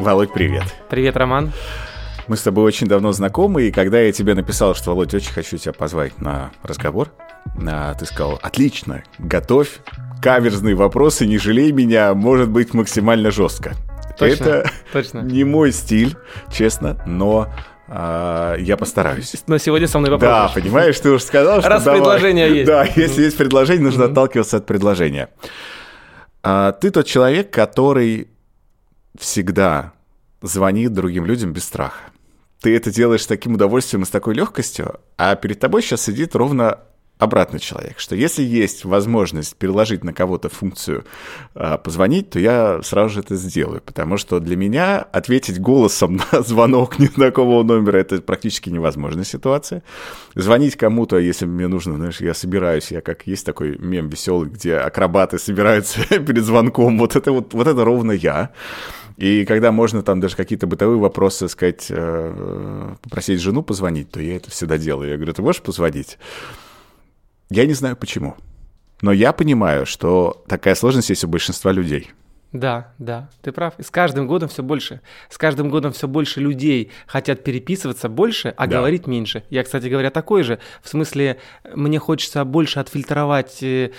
Володь, привет. Привет, Роман. Мы с тобой очень давно знакомы, и когда я тебе написал, что, Володь, очень хочу тебя позвать на разговор, а, ты сказал, отлично, готовь каверзные вопросы, не жалей меня, может быть максимально жестко. Точно, Это точно. не мой стиль, честно, но а, я постараюсь. Но сегодня со мной Да, попробуешь. понимаешь, ты уже сказал, что Раз давай. предложение есть. Да, если есть предложение, нужно отталкиваться от предложения. А, ты тот человек, который всегда звонит другим людям без страха. Ты это делаешь с таким удовольствием и с такой легкостью, а перед тобой сейчас сидит ровно обратный человек, что если есть возможность переложить на кого-то функцию а, позвонить, то я сразу же это сделаю, потому что для меня ответить голосом на звонок незнакомого номера это практически невозможная ситуация. Звонить кому-то, если мне нужно, знаешь, я собираюсь, я как есть такой мем веселый, где акробаты собираются перед звонком, вот это вот, вот это ровно я. И когда можно там даже какие-то бытовые вопросы, сказать, э, попросить жену позвонить, то я это всегда делаю. Я говорю, ты можешь позвонить? Я не знаю почему. Но я понимаю, что такая сложность есть у большинства людей. Да, да, ты прав. И с каждым годом все больше. С каждым годом все больше людей хотят переписываться больше, а Да. говорить меньше. Я, кстати говоря, такой же. В смысле, мне хочется больше отфильтровать э,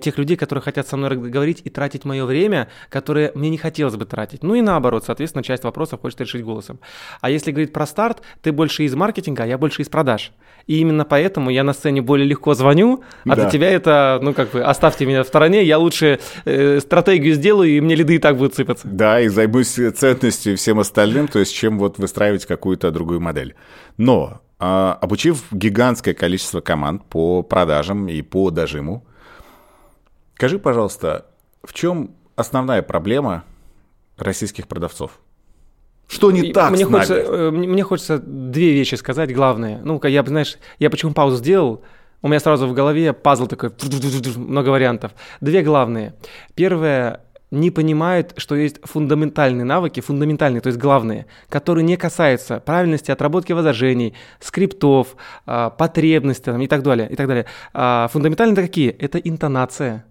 тех людей, которые хотят со мной говорить и тратить мое время, которое мне не хотелось бы тратить. Ну и наоборот, соответственно, часть вопросов хочется решить голосом. А если говорить про старт, ты больше из маркетинга, а я больше из продаж. И именно поэтому я на сцене более легко звоню, а Да. для тебя это, ну как бы, оставьте меня в стороне, я лучше э, стратегию сделаю, и мне лиды и так будут сыпаться. Да, и займусь ценностью и всем остальным, то есть чем вот выстраивать какую-то другую модель. Но а, обучив гигантское количество команд по продажам и по дожиму, скажи, пожалуйста, в чем основная проблема российских продавцов? Что не так мне с нами? хочется, э, мне, мне хочется две вещи сказать, главные. Ну-ка, я, знаешь, я почему паузу сделал, у меня сразу в голове пазл такой, много вариантов. Две главные. Первое, не понимают, что есть фундаментальные навыки, фундаментальные, то есть главные, которые не касаются правильности отработки возражений, скриптов, а, потребностей там, и так далее. И так далее. А, Фундаментальные это какие? Это интонация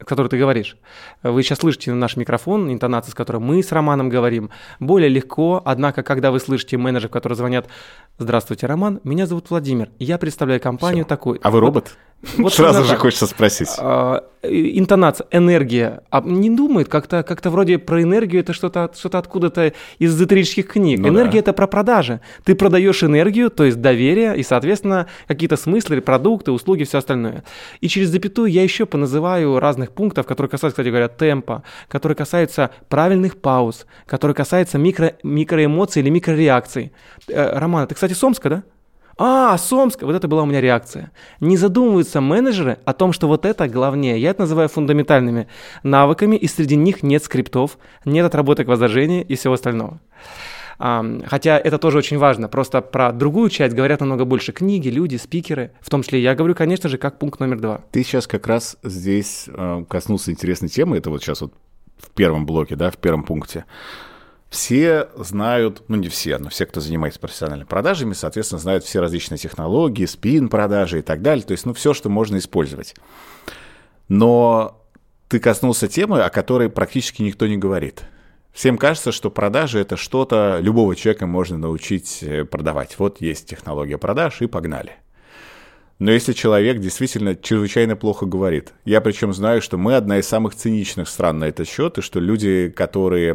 о которой ты говоришь. Вы сейчас слышите наш микрофон, интонация, с которой мы с Романом говорим, более легко, однако, когда вы слышите менеджеров, которые звонят «Здравствуйте, Роман, меня зовут Владимир, я представляю компанию Всё. такой». А вы робот? вот Сразу же так. хочется спросить. А, интонация, энергия. А не думает как-то как вроде про энергию, это что-то от- что откуда-то из эзотерических книг. Ну Энергия да. это про продажи. Ты продаешь энергию, то есть доверие и, соответственно, какие-то смыслы, продукты, услуги, все остальное. И через запятую я еще поназываю разных пунктов, которые касаются, кстати говоря, темпа, которые касаются правильных пауз, которые касаются микро, микроэмоций или микрореакций. Э, Роман, ты, кстати, с Омска, да? А, с Омска, вот это была у меня реакция. Не задумываются менеджеры о том, что вот это главнее. Я это называю фундаментальными навыками, и среди них нет скриптов, нет отработок возражений и всего остального. Хотя это тоже очень важно. Просто про другую часть говорят намного больше книги, люди, спикеры. В том числе я говорю, конечно же, как пункт номер два. Ты сейчас как раз здесь э, коснулся интересной темы, это вот сейчас вот в первом блоке, да, в первом пункте. Все знают, ну не все, но все, кто занимается профессиональными продажами, соответственно, знают все различные технологии, спин-продажи и так далее, то есть, ну, все, что можно использовать. Но ты коснулся темы, о которой практически никто не говорит. Всем кажется, что продажи – это что-то, любого человека можно научить э, продавать. Вот есть технология продаж, и погнали. Но если человек действительно чрезвычайно плохо говорит, я причем знаю, что мы одна из самых циничных стран на этот счет, и что люди, которые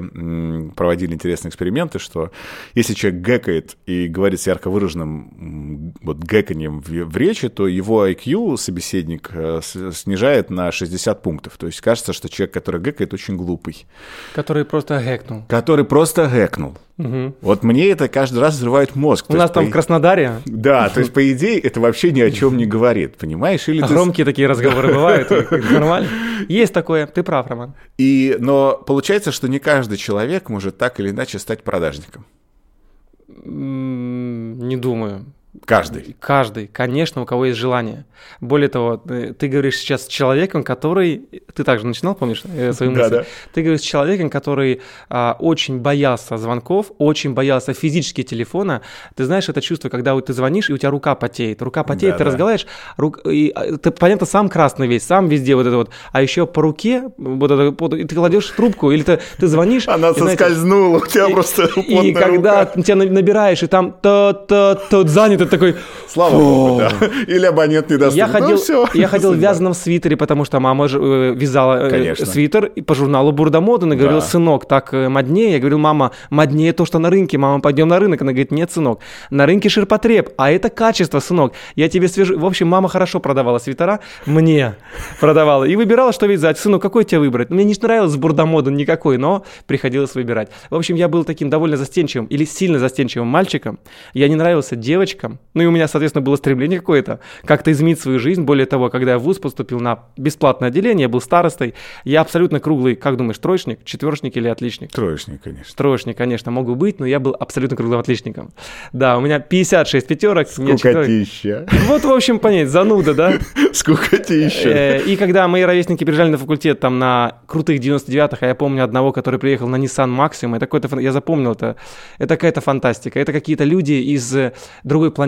проводили интересные эксперименты, что если человек гэкает и говорит с ярко выраженным вот гэканьем в, в речи, то его IQ собеседник э, снижает на 60 пунктов. То есть кажется, что человек, который гэкает, очень глупый. Который просто гэкнул. Который просто гэкнул. Мгм. Вот мне это каждый раз взрывает мозг. У То нас есть, там по- в Краснодаре Да, то есть, по идее, это вообще ни о чем не говорит, понимаешь? Или ты с- громкие такие разговоры бывают. Нормально. Есть такое. Ты прав, Роман. И, но получается, что не каждый человек может так или иначе стать продажником. Не думаю. Каждый. Каждый, конечно, у кого есть желание. Более того, ты, ты говоришь сейчас с человеком, который... Ты также начинал, помнишь, э, свою мысль? Да, да. Ты говоришь с человеком, который а, очень боялся звонков, очень боялся физически телефона. Ты знаешь это чувство, когда ты звонишь, и у тебя рука потеет. Рука потеет, Да, ты да. разговариваешь, рук, и, а, ты, понятно, сам красный весь, сам везде вот это вот. А еще по руке, вот это, вот, и ты кладешь трубку, или ты, ты звонишь... Она и, знаете, соскользнула, у тебя просто и когда рука. тебя на- набираешь, и там то-то-то занято, такой... Слава богу, да. Или абонент не даст. Я Ну, ходил, всё. я ходил в вязаном свитере, потому что мама же э, вязала э, Конечно. свитер по журналу Бурда Мода. Она говорила, Да. сынок, так э, моднее. Я говорил, мама, моднее то, что на рынке. Мама, пойдем на рынок. Она говорит, нет, сынок, на рынке ширпотреб, а это качество, сынок. Я тебе свяжу. В общем, мама хорошо продавала свитера, мне продавала. И выбирала, что вязать. Сынок, какой тебе выбрать? Мне не нравилось Бурда Мода никакой, но приходилось выбирать. В общем, я был таким довольно застенчивым или сильно застенчивым мальчиком. Я не нравился девочкам. Ну и у меня, соответственно, было стремление какое-то как-то изменить свою жизнь. Более того, когда я в ВУЗ поступил на бесплатное отделение, я был старостой. Я абсолютно круглый, как думаешь, троечник, четверочник или отличник? Троечник, конечно. Троечник, конечно, могу быть, но я был абсолютно круглым отличником. Да, у меня 56 пятерок. Скукотища. Вот, в общем, понять, зануда, да? Скукотища. Э, И когда мои ровесники приезжали на факультет там на крутых 99-х, а я помню одного, который приехал на Nissan Maxima, это какой-то, я запомнил это, это какая-то фантастика, это какие-то люди из другой планеты.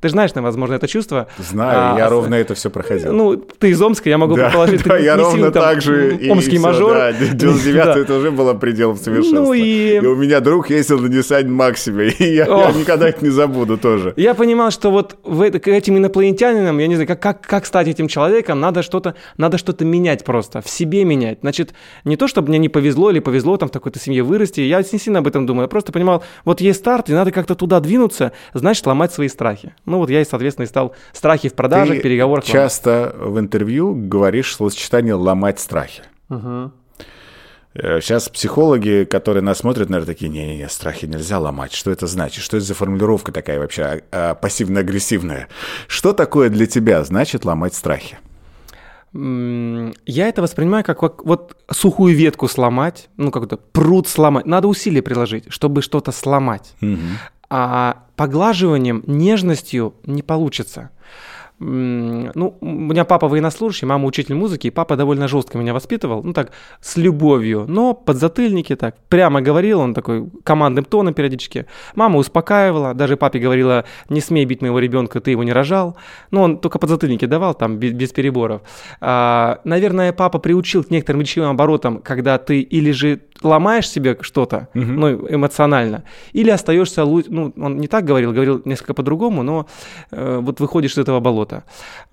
Ты же знаешь, возможно, это чувство? Знаю, А, я с- ровно это все проходил. Ну, ты из Омска, я могу да, предположить, да, ты я не ровно сильно там так же. и омский всё, мажор. Да, 99 Да. это уже было пределом совершенства. Ну и- у меня друг ездил на Nissan Maxima, и я, я никогда их не забуду тоже. Я понимал, что вот в к этим инопланетянинам, я не знаю, как, как, как стать этим человеком, надо что-то, надо что-то менять просто, в себе менять. Значит, не то, чтобы мне не повезло или повезло там в такой-то семье вырасти, я не сильно об этом думаю, я просто понимал, вот есть старт, и надо как-то туда двинуться, значит, ломать свои страхи. Ну вот я, и, соответственно, и стал страхи в продажах, Ты переговорах. ломать. часто в интервью говоришь словосочетание «ломать страхи». Э, Сейчас психологи, которые нас смотрят, наверное, такие, не-не-не, страхи нельзя ломать. Что это значит? Что это за формулировка такая вообще а, а, пассивно-агрессивная? Что такое для тебя значит ломать страхи? Я это воспринимаю как вот, вот сухую ветку сломать, ну как-то пруд сломать. Надо усилия приложить, чтобы что-то сломать. А поглаживанием, нежностью не получится. Ну, у меня папа военнослужащий, мама учитель музыки, и папа довольно жестко меня воспитывал, ну так, с любовью, но под затыльники так, прямо говорил, он такой командным тоном периодически. Мама успокаивала, даже папе говорила, не смей бить моего ребенка, ты его не рожал. Но он только под затыльники давал, там, без, без переборов. А, наверное, папа приучил к некоторым речевым оборотам, когда ты или же ломаешь себе что-то, ну, эмоционально, или остаешься, ну, он не так говорил, говорил несколько по-другому, но э, вот выходишь из этого болота.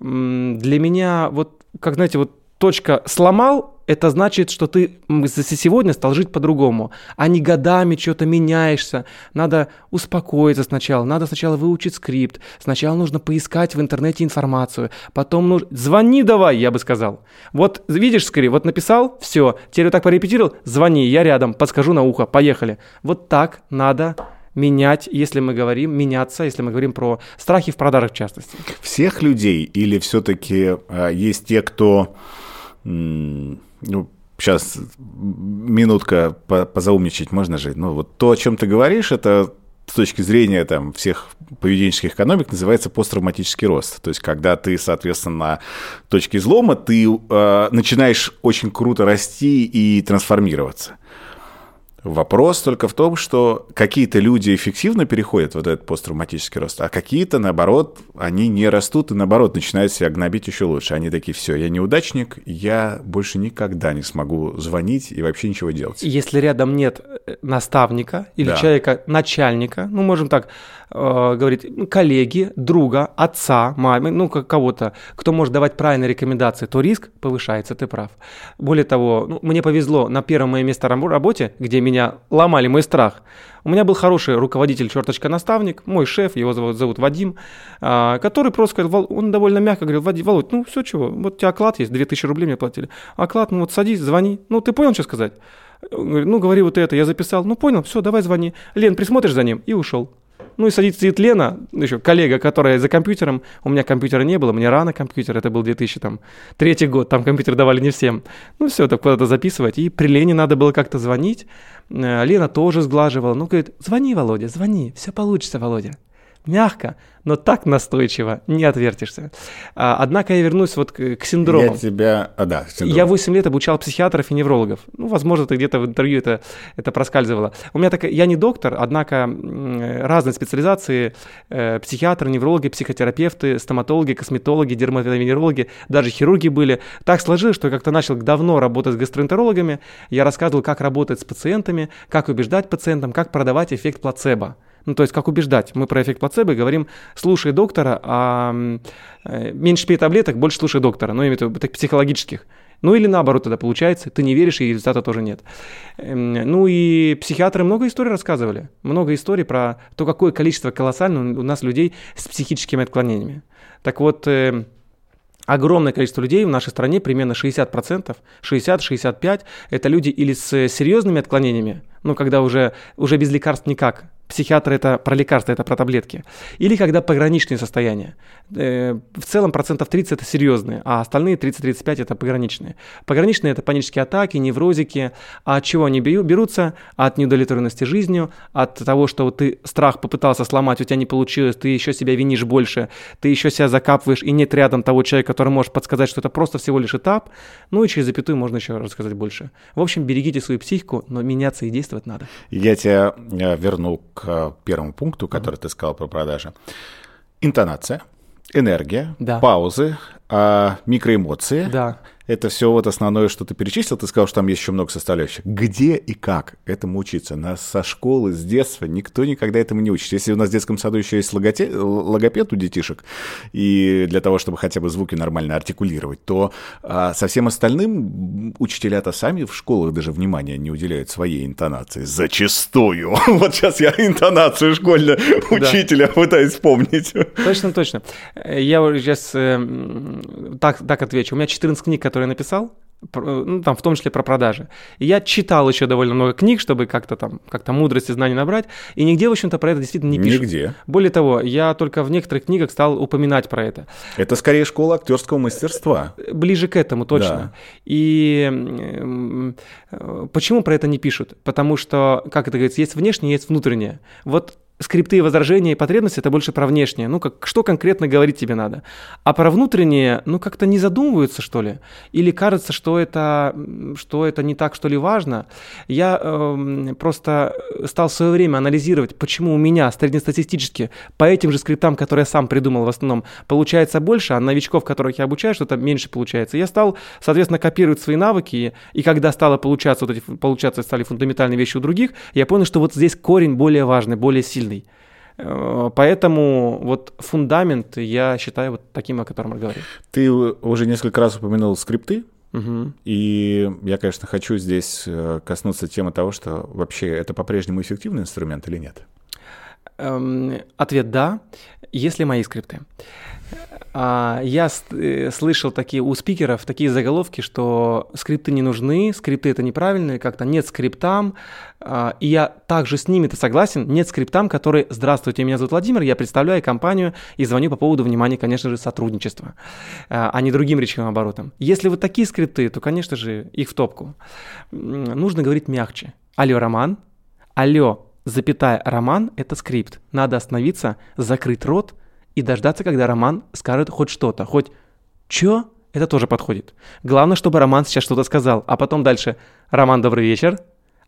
М, Для меня, вот, как, знаете, вот точка «сломал», это значит, что ты сегодня стал жить по-другому, а не годами что-то меняешься. Надо успокоиться сначала, надо сначала выучить скрипт, сначала нужно поискать в интернете информацию, потом нужно... Звони давай, я бы сказал. Вот видишь скрипт, вот написал, все, теперь вот так порепетировал, звони, я рядом, подскажу на ухо, поехали. Вот так надо менять, если мы говорим, меняться, если мы говорим про страхи в продажах в частности. Всех людей или все-таки есть те, кто... м, Ну, сейчас минутка по- позаумничать можно же. Ну, вот то, о чем ты говоришь, это с точки зрения там, всех поведенческих экономик называется посттравматический рост. То есть, когда ты, соответственно, на точке излома, ты э, начинаешь очень круто расти и трансформироваться. Вопрос только в том, что какие-то люди эффективно переходят вот этот посттравматический рост, а какие-то, наоборот, они не растут и, наоборот, начинают себя гнобить еще лучше. Они такие, все, я неудачник, я больше никогда не смогу звонить и вообще ничего делать. Если рядом нет э, наставника или Да. человека, начальника, ну, можем так э, говорить, коллеги, друга, отца, мамы, ну, кого-то, кто может давать правильные рекомендации, то риск повышается, ты прав. Более того, ну, мне повезло на первом моем месте рабо- работе, где меня ломали мой страх, у меня был хороший руководитель, черточка наставник, мой шеф, его зовут, зовут Вадим, а, который просто сказал, «Вол- он довольно мягко говорил, Вадим, Володь, ну все чего, вот у тебя оклад есть, 2000 рублей мне платили, оклад, ну вот садись, звони, ну ты понял, что сказать? Ну говори вот это, я записал, ну понял, все, давай звони. Лен, присмотришь за ним? И ушел. Ну и садится сидит Лена, еще коллега, которая за компьютером. У меня компьютера не было, мне рано компьютер, это был 2003 год, там компьютер давали не всем. Ну все, так куда-то записывать. И при Лене надо было как-то звонить. Э, Лена тоже сглаживала. Ну, говорит, звони, Володя, звони, все получится, Володя. Мягко, но так настойчиво не отвертишься. А, однако я вернусь вот к, к синдрому. Я тебя... А, да, синдром. Я 8 лет обучал психиатров и неврологов. Ну, возможно, ты где-то в интервью это, это проскальзывало. У меня так... Я не доктор, однако разные специализации, э, психиатры, неврологи, психотерапевты, стоматологи, косметологи, дерматовенерологи, даже хирурги были. Так сложилось, что я как-то начал давно работать с гастроэнтерологами. Я рассказывал, как работать с пациентами, как убеждать пациентам, как продавать эффект плацебо. Ну, то есть, как убеждать. Мы про эффект плацебо говорим, слушай доктора, а э, меньше пей таблеток, больше слушай доктора. Ну, я имею в виду так, психологических. Ну или наоборот тогда получается, ты не веришь, и результата тоже нет. Эм, ну и психиатры много историй рассказывали. Много историй про то, какое количество колоссальное у нас людей с психическими отклонениями. Так вот, э, огромное количество людей в нашей стране, примерно 60%, 60-65%, это люди или с серьезными отклонениями, ну, когда уже, уже без лекарств никак, Психиатр это про лекарства, это про таблетки. Или когда пограничные состояния. Э, в целом процентов 30 это серьезные, а остальные 30-35 это пограничные. Пограничные это панические атаки, неврозики. А от чего они берутся? От неудовлетворенности жизнью, от того, что ты страх попытался сломать, у тебя не получилось, ты еще себя винишь больше, ты еще себя закапываешь, и нет рядом того человека, который может подсказать, что это просто всего лишь этап. Ну и через запятую можно еще рассказать больше. В общем, берегите свою психику, но меняться и действовать надо. Я тебя э, верну к первому пункту, который mm-hmm. ты сказал про продажи. Интонация, энергия, да. паузы, а, микроэмоции. Да. Это все вот основное, что ты перечислил. Ты сказал, что там есть еще много составляющих. Где и как этому учиться? Нас со школы, с детства никто никогда этому не учит. Если у нас в детском саду еще есть логоте... логопед у детишек, и для того, чтобы хотя бы звуки нормально артикулировать, то а, со всем остальным учителя-то сами в школах даже внимания не уделяют своей интонации. Зачастую. Вот сейчас я интонацию школьного учителя пытаюсь вспомнить. Точно, точно. Я сейчас э, так, так отвечу. У меня 14 книг, которые я написал, ну, там, в том числе про продажи. И я читал еще довольно много книг, чтобы как-то там, как-то мудрости, знаний набрать, и нигде, в общем-то, про это действительно не пишут. Нигде. Более того, я только в некоторых книгах стал упоминать про это. Это скорее школа актерского мастерства. Ближе к этому, точно. Да. И почему про это не пишут? Потому что, как это говорится, есть внешнее, есть внутреннее. Вот скрипты, возражения и потребности – это больше про внешнее. Ну, как, что конкретно говорить тебе надо. А про внутреннее, ну, как-то не задумываются, что ли. Или кажется, что это, что это не так, что ли, важно. Я э, просто стал в свое время анализировать, почему у меня среднестатистически по этим же скриптам, которые я сам придумал в основном, получается больше, а новичков, которых я обучаю, что-то меньше получается. Я стал, соответственно, копировать свои навыки, и когда стало получаться, вот эти, получаться стали фундаментальные вещи у других, я понял, что вот здесь корень более важный, более сильный сильный. Э, поэтому вот фундамент я считаю вот таким, о котором я говорил. Ты уже несколько раз упомянул скрипты, Угу. И я, конечно, хочу здесь э, коснуться темы того, что вообще это по-прежнему эффективный инструмент или нет? Эм, ответ да, если мои скрипты. А, я э, слышал такие у спикеров такие заголовки, что скрипты не нужны, скрипты это неправильные, как-то нет скриптам. А, и я также с ними-то согласен, нет скриптам, которые «Здравствуйте, меня зовут Владимир, я представляю компанию и звоню по поводу, внимания, конечно же, сотрудничества, а, а не другим речевым оборотом». Если вот такие скрипты, то, конечно же, их в топку. Нужно говорить мягче. Алло, Роман. Алло, запятая, Роман – это скрипт. Надо остановиться, закрыть рот – и дождаться, когда Роман скажет хоть что-то, хоть «Чё?» Это тоже подходит. Главное, чтобы Роман сейчас что-то сказал, а потом дальше «Роман, добрый вечер»,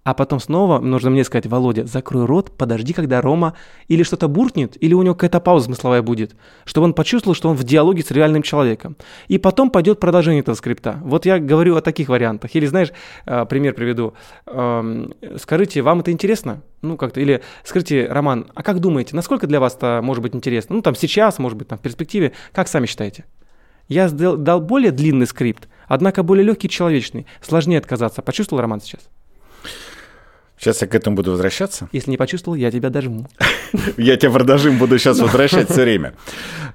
а потом снова нужно мне сказать, Володя, закрой рот, подожди, когда Рома или что-то буркнет, или у него какая-то пауза смысловая будет, чтобы он почувствовал, что он в диалоге с реальным человеком. И потом пойдет продолжение этого скрипта. Вот я говорю о таких вариантах. Или, знаешь, э, пример приведу. Эм, скажите, вам это интересно? Ну, как-то, или скажите, Роман, а как думаете, насколько для вас это может быть интересно? Ну, там сейчас, может быть, там в перспективе, как сами считаете? Я дал более длинный скрипт, однако более легкий человечный. Сложнее отказаться. Почувствовал Роман сейчас? Сейчас я к этому буду возвращаться. Если не почувствовал, я тебя дожму. Я тебя продажим буду сейчас возвращать все время.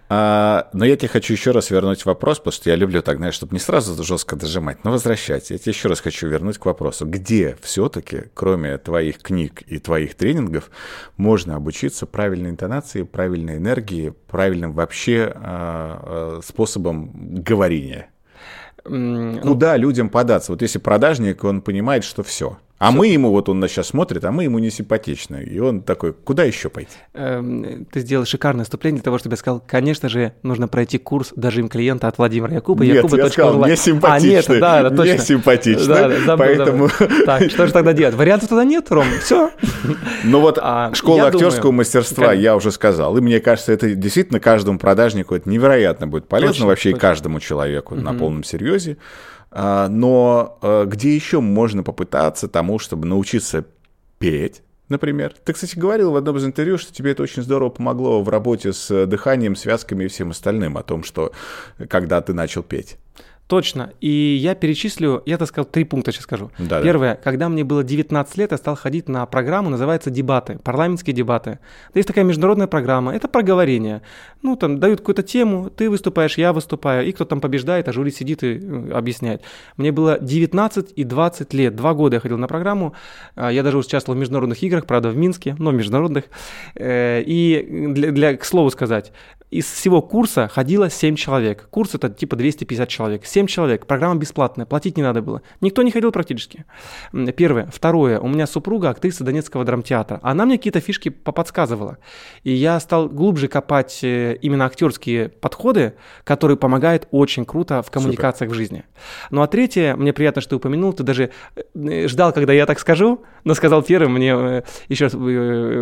А, но я тебе хочу еще раз вернуть вопрос, потому что я люблю так, знаешь, чтобы не сразу жестко дожимать, но возвращать. Я тебе еще раз хочу вернуть к вопросу, где все-таки, кроме твоих книг и твоих тренингов, можно обучиться правильной интонации, правильной энергии, правильным вообще а, а, способом говорения? Куда людям податься? Вот если продажник, он понимает, что все – А мы ему, вот он нас сейчас смотрит, а мы ему не симпатичны. И он такой, куда еще пойти? Эм, ты сделал шикарное вступление для того, чтобы я сказал, конечно же, нужно пройти курс дожим клиента от Владимира Якуба. Нет, Якуба. я сказал, не симпатичны. А, нет, да, да, точно. Не симпатичны. Да, да, забыл, поэтому... Забыл. Так, что же тогда делать? Вариантов тогда нет, Ром, все. Ну вот а, школа актерского думаю, мастерства, как... я уже сказал. И мне кажется, это действительно каждому продажнику это невероятно будет полезно, точно, вообще точно. и каждому человеку угу. на полном серьезе. А, но а, где еще можно попытаться тому, чтобы научиться петь, например. Ты, кстати, говорил в одном из интервью, что тебе это очень здорово помогло в работе с дыханием, связками и всем остальным, о том, что когда ты начал петь. Точно. И я перечислю, я так сказал, три пункта сейчас скажу. Да, Первое, да. когда мне было 19 лет, я стал ходить на программу, называется «Дебаты», парламентские дебаты. Да есть такая международная программа, это проговорение. Ну, там дают какую-то тему, ты выступаешь, я выступаю, и кто там побеждает, а жюри сидит и э, объясняет. Мне было 19 и 20 лет, два года я ходил на программу, а, я даже участвовал в международных играх, правда, в Минске, но международных. Э, и для, для к слову сказать, из всего курса ходило 7 человек. Курс это типа 250 человек. 7 человек. Программа бесплатная. Платить не надо было. Никто не ходил практически. Первое. Второе. У меня супруга актриса Донецкого драмтеатра. Она мне какие-то фишки поподсказывала. И я стал глубже копать э, именно актерские подходы, которые помогают очень круто в коммуникациях Супер. в жизни. Ну а третье. Мне приятно, что ты упомянул. Ты даже э, ждал, когда я так скажу, но сказал первым. Мне э, еще раз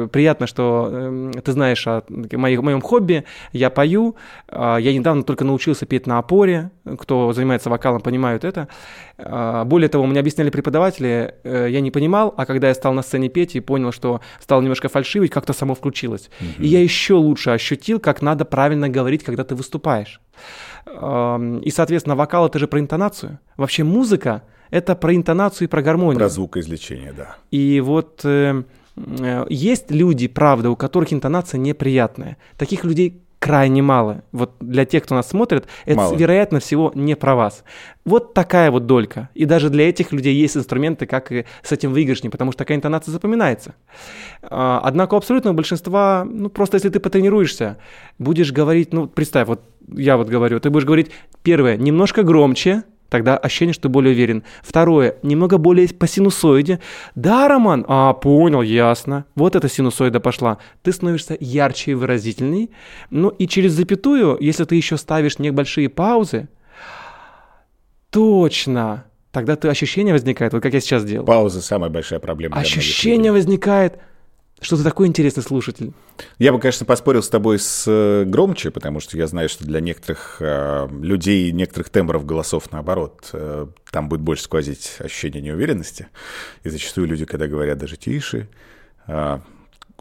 приятно, что эм, ты знаешь о моем хобби я пою, а, я недавно только научился петь на опоре, кто занимается вокалом, понимают это. А, более того, мне объясняли преподаватели, э, я не понимал, а когда я стал на сцене петь и понял, что стал немножко фальшивить, как-то само включилось. Угу. И я еще лучше ощутил, как надо правильно говорить, когда ты выступаешь. И, соответственно, вокал это же про интонацию. Вообще музыка это про интонацию и про гармонию. Про звукоизвлечение, да. И вот э, э, есть люди, правда, у которых интонация неприятная. Таких людей крайне мало. Вот для тех, кто нас смотрит, это, мало. вероятно всего, не про вас. Вот такая вот долька. И даже для этих людей есть инструменты, как и с этим выигрышнее, потому что такая интонация запоминается. А, однако у абсолютного большинства, ну просто если ты потренируешься, будешь говорить, ну представь, вот я вот говорю, ты будешь говорить, первое, немножко громче, Тогда ощущение, что ты более уверен. Второе, немного более по синусоиде. Да, Роман? А, понял, ясно. Вот эта синусоида пошла. Ты становишься ярче и выразительней. Ну и через запятую, если ты еще ставишь небольшие паузы, точно, тогда ты ощущение возникает, вот как я сейчас делал. Пауза самая большая проблема. Ощущение возникает, что ты такой интересный слушатель. Я бы, конечно, поспорил с тобой с э, громче, потому что я знаю, что для некоторых э, людей, некоторых тембров голосов, наоборот, э, там будет больше сквозить ощущение неуверенности. И зачастую люди, когда говорят даже тише, э,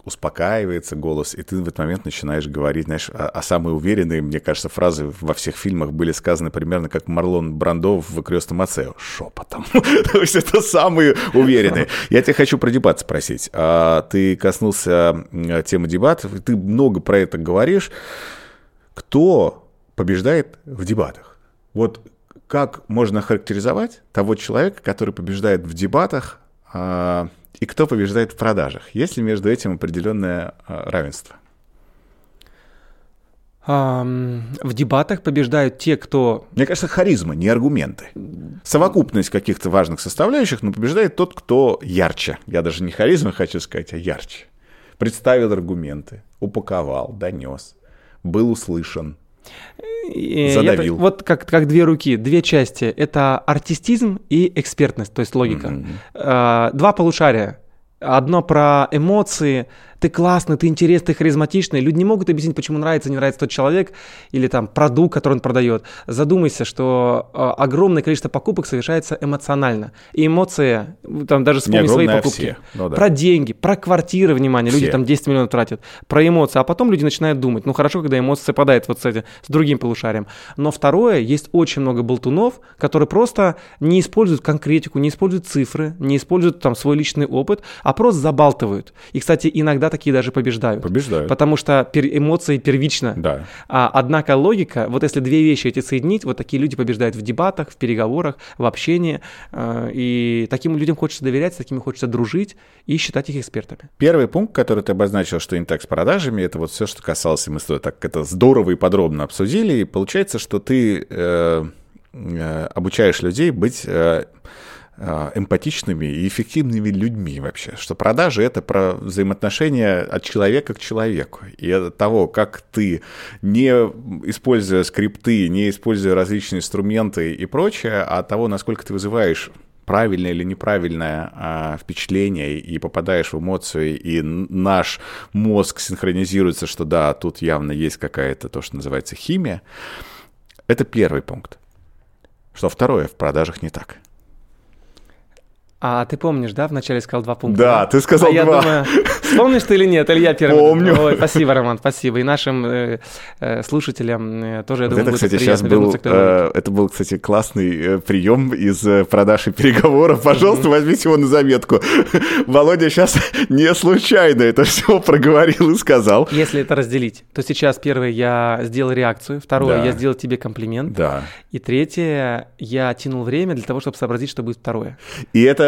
успокаивается голос, и ты в этот момент начинаешь говорить, знаешь, а, а самые уверенные, мне кажется, фразы во всех фильмах были сказаны примерно как Марлон Брандо в «Крестном отце», шепотом. То есть это самые уверенные. Я тебя хочу про дебат спросить. А ты коснулся темы дебатов, ты много про это говоришь. Кто побеждает в дебатах? Вот как можно характеризовать того человека, который побеждает в дебатах, а, и кто побеждает в продажах? Есть ли между этим определенное а, равенство? В дебатах побеждают те, кто... Мне кажется, харизма, не аргументы. Совокупность каких-то важных составляющих, но побеждает тот, кто ярче. Я даже не харизма хочу сказать, а ярче. Представил аргументы, упаковал, донес, был услышан, Задавил. Это, вот как, как две руки, две части. Это артистизм и экспертность, то есть логика. Mm-hmm. Два полушария. Одно про эмоции, ты классный, ты интересный, ты харизматичный. Люди не могут объяснить, почему нравится, не нравится тот человек или там продукт, который он продает. Задумайся, что э, огромное количество покупок совершается эмоционально. И эмоции, там даже вспомни свои а покупки. Все. Ну, да. Про деньги, про квартиры, внимание, все. люди там 10 миллионов тратят, про эмоции. А потом люди начинают думать, ну хорошо, когда эмоции совпадают вот с, этим, с другим полушарием. Но второе, есть очень много болтунов, которые просто не используют конкретику, не используют цифры, не используют там свой личный опыт, а просто забалтывают. И, кстати, иногда такие даже побеждают. Побеждают. Потому что пер, эмоции первично. Да. А, однако логика, вот если две вещи эти соединить, вот такие люди побеждают в дебатах, в переговорах, в общении. Э, и таким людям хочется доверять, с такими хочется дружить и считать их экспертами. Первый пункт, который ты обозначил, что интекс с продажами, это вот все, что касалось, мы с тобой так это здорово и подробно обсудили. И получается, что ты э, э, обучаешь людей быть... Э, эмпатичными и эффективными людьми вообще. Что продажи — это про взаимоотношения от человека к человеку. И от того, как ты, не используя скрипты, не используя различные инструменты и прочее, а от того, насколько ты вызываешь правильное или неправильное а, впечатление и попадаешь в эмоции, и наш мозг синхронизируется, что да, тут явно есть какая-то то, что называется химия, это первый пункт. Что второе, в продажах не так. А ты помнишь, да, вначале сказал два пункта? Да, ты сказал а два. я думаю, вспомнишь ты или нет, или я первый? Помню. Ой, спасибо, Роман, спасибо. И нашим э, э, слушателям э, тоже, я Вот думаю, это, будет кстати, сейчас был, э, это был, кстати, классный э, прием из э, продаж и переговоров. Пожалуйста, возьмите его на заметку. Володя сейчас не случайно это все проговорил и сказал. Если это разделить, то сейчас первое я сделал реакцию, второе Да. я сделал тебе комплимент, Да. и третье я тянул время для того, чтобы сообразить, что будет второе. И это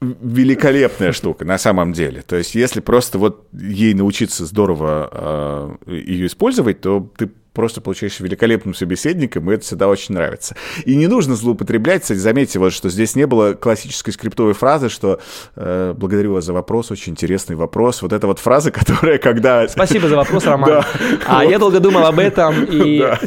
великолепная штука на самом деле. То есть, если просто вот ей научиться здорово э, ее использовать, то ты просто получаешь великолепным собеседником, и это всегда очень нравится. И не нужно злоупотреблять, кстати, заметьте, вот, что здесь не было классической скриптовой фразы, что э, «благодарю вас за вопрос, очень интересный вопрос». Вот эта вот фраза, которая, когда... Спасибо за вопрос, Роман. Да. А я долго думал об этом, и Да.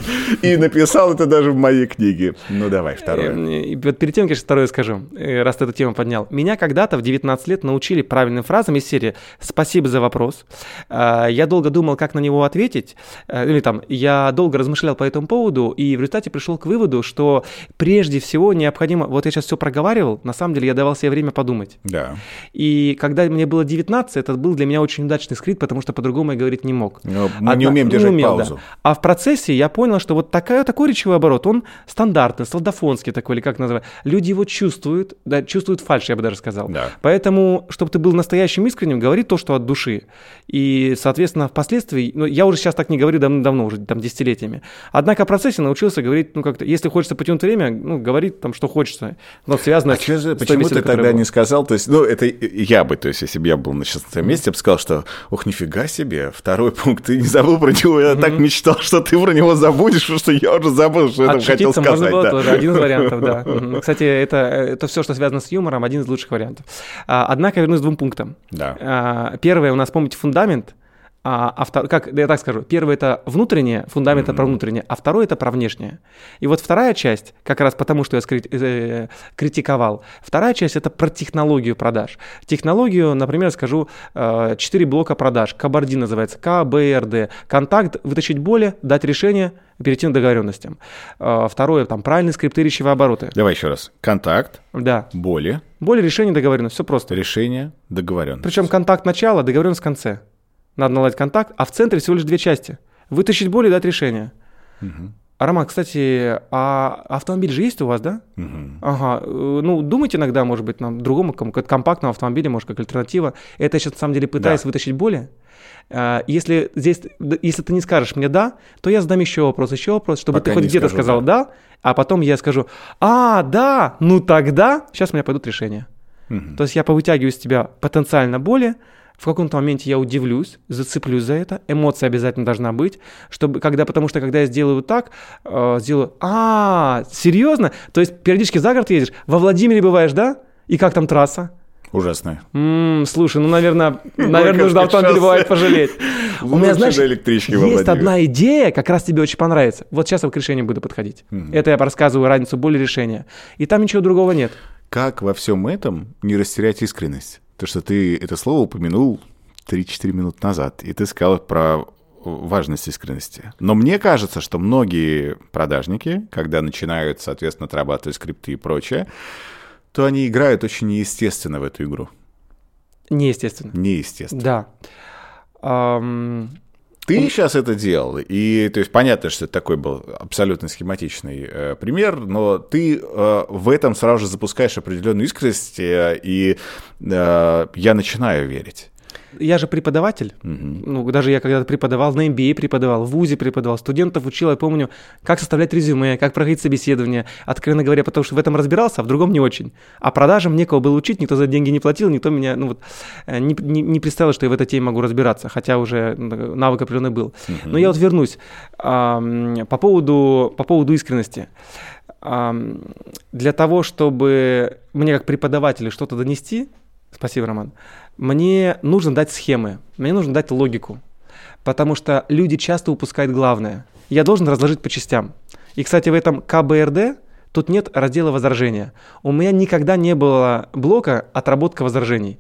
И написал это даже в моей книге. Ну, давай, второе. Э, И вот перед тем, конечно, второе скажу, э, раз ты эту тему поднял. Меня когда-то в 19 лет научили правильным фразам из серии «Спасибо за вопрос». А, Я долго думал, как на него ответить. э, Или там, я долго размышлял по этому поводу, и в результате пришел к выводу, что прежде всего необходимо... Вот я сейчас все проговаривал, на самом деле я давал себе время подумать. Да. И когда мне было 19, это был для меня очень удачный скрипт, потому что по-другому я говорить не мог. Но мы не Одна- умеем не держать умел, да. паузу. А в процессе я понял, что вот такая, такой речевой оборот, он стандартный, солдафонский такой, или как называть. Люди его чувствуют, да, чувствуют фальшь, я бы даже сказал. Да. Поэтому, чтобы ты был настоящим искренним, говори то, что от души. И, соответственно, впоследствии, ну, я уже сейчас так не говорю давно-давно, уже там десятилетиями. Однако в процессе научился говорить, ну, как-то, если хочется потянуть время, ну, говори там, что хочется. Но связано А чё же- с почему ты тогда была. не сказал, то есть, ну, это я бы, то есть, если бы я был на твоем месте, я бы сказал, что, ох, нифига себе, второй пункт, ты не забыл про него, я так мечтал, что ты про него забудешь, потому что я уже забыл, что я хотел Отшутиться можно сказать. было да. тоже, один из вариантов, да. Кстати, это, это все, что связано с юмором, один из лучших вариантов. А, Однако вернусь к двум пунктам. Да. А, Первое у нас, помните, фундамент, а, а втор- как я так скажу, первое это внутреннее, фундамент это про внутреннее, а второе это про внешнее. И вот вторая часть, как раз потому, что я скри- э, критиковал, вторая часть это про технологию продаж. Технологию, например, скажу, э, 4 блока продаж. Кабарди называется, К, Б, Р, Д. Контакт, вытащить более, дать решение, перейти к договоренностям. Э, Второе, там, правильные скрипты речевые обороты. Давай еще раз. Контакт, Да. боли, Более, решение, договоренность, все просто. решение, договоренность. Причем контакт начало, договоренность в конце. Надо наладить контакт, а в центре всего лишь две части. Вытащить боль и дать решение. А, Роман, кстати, а автомобиль же есть у вас, да? Мгм. Ага. э, Ну, думайте иногда, может быть, нам другому как компактному автомобилю, может, как альтернатива. Это я сейчас на самом деле пытаюсь Да. вытащить боли. А, Если здесь, если ты не скажешь мне да, то я задам еще вопрос, еще вопрос, чтобы Пока ты хоть где-то сказал да, а потом я скажу, а, да, ну тогда, сейчас у меня пойдут решения. Мгм. То есть я повытягиваю из тебя потенциально боли, в каком-то моменте я удивлюсь, зацеплюсь за это, эмоция обязательно должна быть, чтобы, когда, потому что когда я сделаю так, э, сделаю, а, серьезно? То есть периодически за город едешь, во Владимире бываешь, да? И как там трасса? Ужасное. М, слушай, ну, наверное, наверное, нужно автомобиль бывает пожалеть. У меня, знаешь, на электричке во есть одна идея, как раз тебе очень понравится. Вот сейчас я к решению буду подходить. Это я рассказываю разницу боли решения. И там ничего другого нет. Как во всем этом не растерять искренность? То, что ты это слово упомянул 3-4 минут назад, и ты сказал про важность искренности. Но мне кажется, что многие продажники, когда начинают, соответственно, отрабатывать скрипты и прочее, то они играют очень неестественно в эту игру. Неестественно. Неестественно. Да. Ам, Ты сейчас это делал, и то есть понятно, что это такой был абсолютно схематичный э, пример, но ты э, в этом сразу же запускаешь определенную искренность, э, и э, я начинаю верить. Я же преподаватель. Ну, даже я когда-то преподавал, на MBA преподавал, в ВУЗе преподавал, студентов учил, я помню, как составлять резюме, как проходить собеседование. Откровенно говоря, потому что в этом разбирался, а в другом не очень. А продажам некого было учить, никто за деньги не платил, никто меня, ну вот, э, не, не, не представил, что я в этой теме могу разбираться, хотя уже навык определенный был. Но я вот вернусь по поводу, по поводу искренности. для того, чтобы мне как преподавателю что-то донести, спасибо, Роман, мне нужно дать схемы, мне нужно дать логику, потому что люди часто упускают главное. Я должен разложить по частям. И, кстати, в этом КБРД тут нет раздела возражения. У меня никогда не было блока отработка возражений,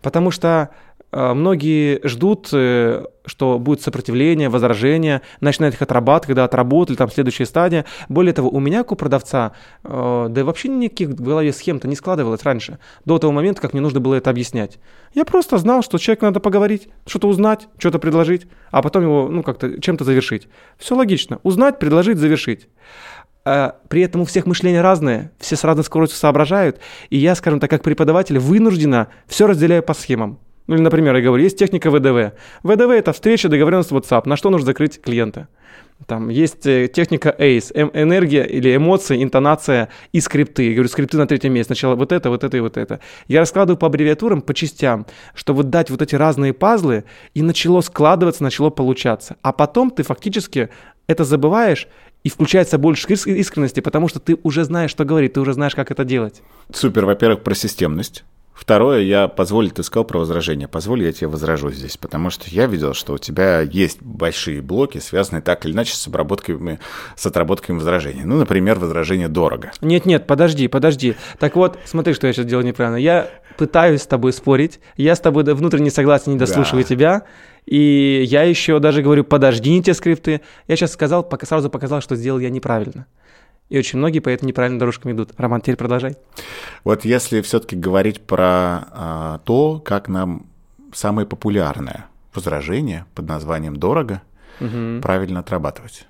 потому что многие ждут, э, что будет сопротивление, возражение, начинают их отрабатывать, когда отработали, там следующая стадия. Более того, у меня, как у продавца, э, да и вообще никаких в голове схем-то не складывалось раньше, до того момента, как мне нужно было это объяснять. Я просто знал, что человеку надо поговорить, что-то узнать, что-то предложить, а потом его, ну, как-то чем-то завершить. Все логично. Узнать, предложить, завершить. А при этом у всех мышление разное, все с разной скоростью соображают, и я, скажем так, как преподаватель, вынуждена все разделяю по схемам. Ну или, например, я говорю, есть техника ВДВ. ВДВ – это встреча, договоренность WhatsApp, на что нужно закрыть клиента. Там есть э, техника ACE, эм, энергия или эмоции, интонация и скрипты. Я говорю, скрипты на третьем месте. Сначала вот это, вот это и вот это. Я раскладываю по аббревиатурам, по частям, чтобы дать вот эти разные пазлы, и начало складываться, начало получаться. А потом ты фактически это забываешь и включается больше искренности, потому что ты уже знаешь, что говорить, ты уже знаешь, как это делать. Супер, во-первых, про системность. Второе, я позволю, ты сказал про возражение. Позволь, я тебе возражу здесь, потому что я видел, что у тебя есть большие блоки, связанные так или иначе с обработками, с отработками возражений. Ну, например, возражение дорого. Нет-нет, подожди, подожди. Так вот, смотри, что я сейчас делаю неправильно. Я пытаюсь с тобой спорить, я с тобой внутренне согласен, не дослушиваю да. тебя, и я еще даже говорю, подождите скрипты. Я сейчас сказал, пока сразу показал, что сделал я неправильно. И очень многие по этим неправильным дорожкам идут. Роман, теперь продолжай. Вот если все-таки говорить про а, то, как нам самое популярное возражение под названием «дорого» угу. правильно отрабатывать.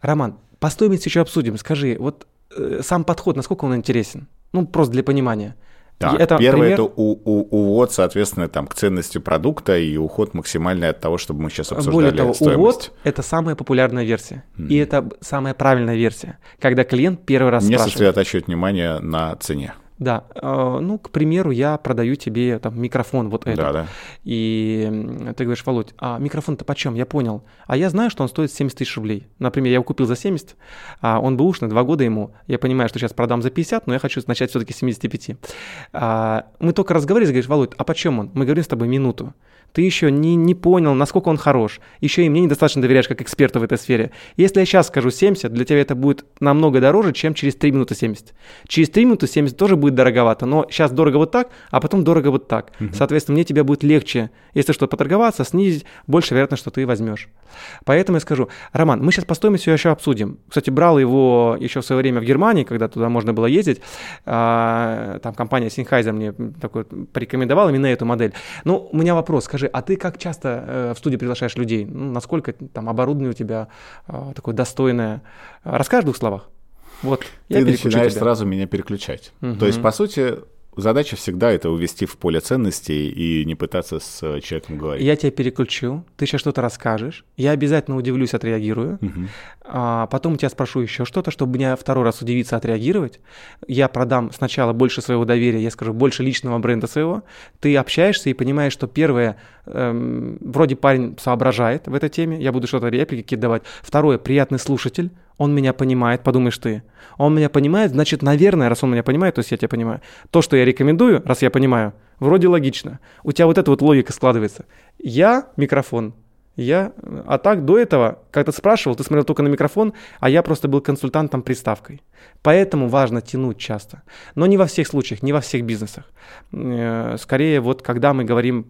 Роман, по стоимости еще обсудим. Скажи, вот э, сам подход, насколько он интересен? Ну, просто для понимания. Так, это первое пример... это у, у, увод, соответственно, там, к ценности продукта и уход максимальный от того, чтобы мы сейчас обсуждали Более того, стоимость. увод – это самая популярная версия. Mm. И это самая правильная версия, когда клиент первый раз Не спрашивает. Не сосредотачивать внимание на цене. Да, э, ну, к примеру, я продаю тебе там микрофон вот этот. Да, да. И ты говоришь, Володь, а микрофон-то почем? Я понял. А я знаю, что он стоит 70 тысяч рублей. Например, я его купил за 70, а он бэушный, два года ему. Я понимаю, что сейчас продам за 50, но я хочу начать все-таки с 75. А, мы только разговаривали, говоришь, Володь, а почем он? Мы говорим с тобой минуту ты еще не, не понял, насколько он хорош. Еще и мне недостаточно доверяешь как эксперту в этой сфере. Если я сейчас скажу 70, для тебя это будет намного дороже, чем через 3 минуты 70. Через 3 минуты 70 тоже будет дороговато, но сейчас дорого вот так, а потом дорого вот так. Угу. Соответственно, мне тебя будет легче, если что, поторговаться, снизить, больше вероятность, что ты возьмешь. Поэтому я скажу, Роман, мы сейчас по стоимости еще обсудим. Кстати, брал его еще в свое время в Германии, когда туда можно было ездить. А, там компания Sennheiser мне такой порекомендовала именно эту модель. Ну, у меня вопрос, скажи, Скажи, а ты как часто э, в студию приглашаешь людей? Ну, насколько там оборудование у тебя э, такое достойное? Расскажи в двух словах. Вот, ты начинаешь тебя. сразу меня переключать. Угу. То есть, по сути, задача всегда это увести в поле ценностей и не пытаться с э, человеком говорить. Я тебя переключу, ты сейчас что-то расскажешь, я обязательно удивлюсь, отреагирую, угу. а потом тебя спрошу еще что-то, чтобы меня второй раз удивиться, отреагировать. Я продам сначала больше своего доверия, я скажу больше личного бренда своего. Ты общаешься и понимаешь, что первое, эм, вроде парень соображает в этой теме, я буду что-то реплики кидать. Второе, приятный слушатель, он меня понимает, подумаешь ты. Он меня понимает, значит, наверное, раз он меня понимает, то есть я тебя понимаю. То, что я рекомендую, раз я понимаю, вроде логично. У тебя вот эта вот логика складывается. Я микрофон, я, а так до этого, ты спрашивал, ты смотрел только на микрофон, а я просто был консультантом приставкой. Поэтому важно тянуть часто. Но не во всех случаях, не во всех бизнесах. Э, скорее вот когда мы говорим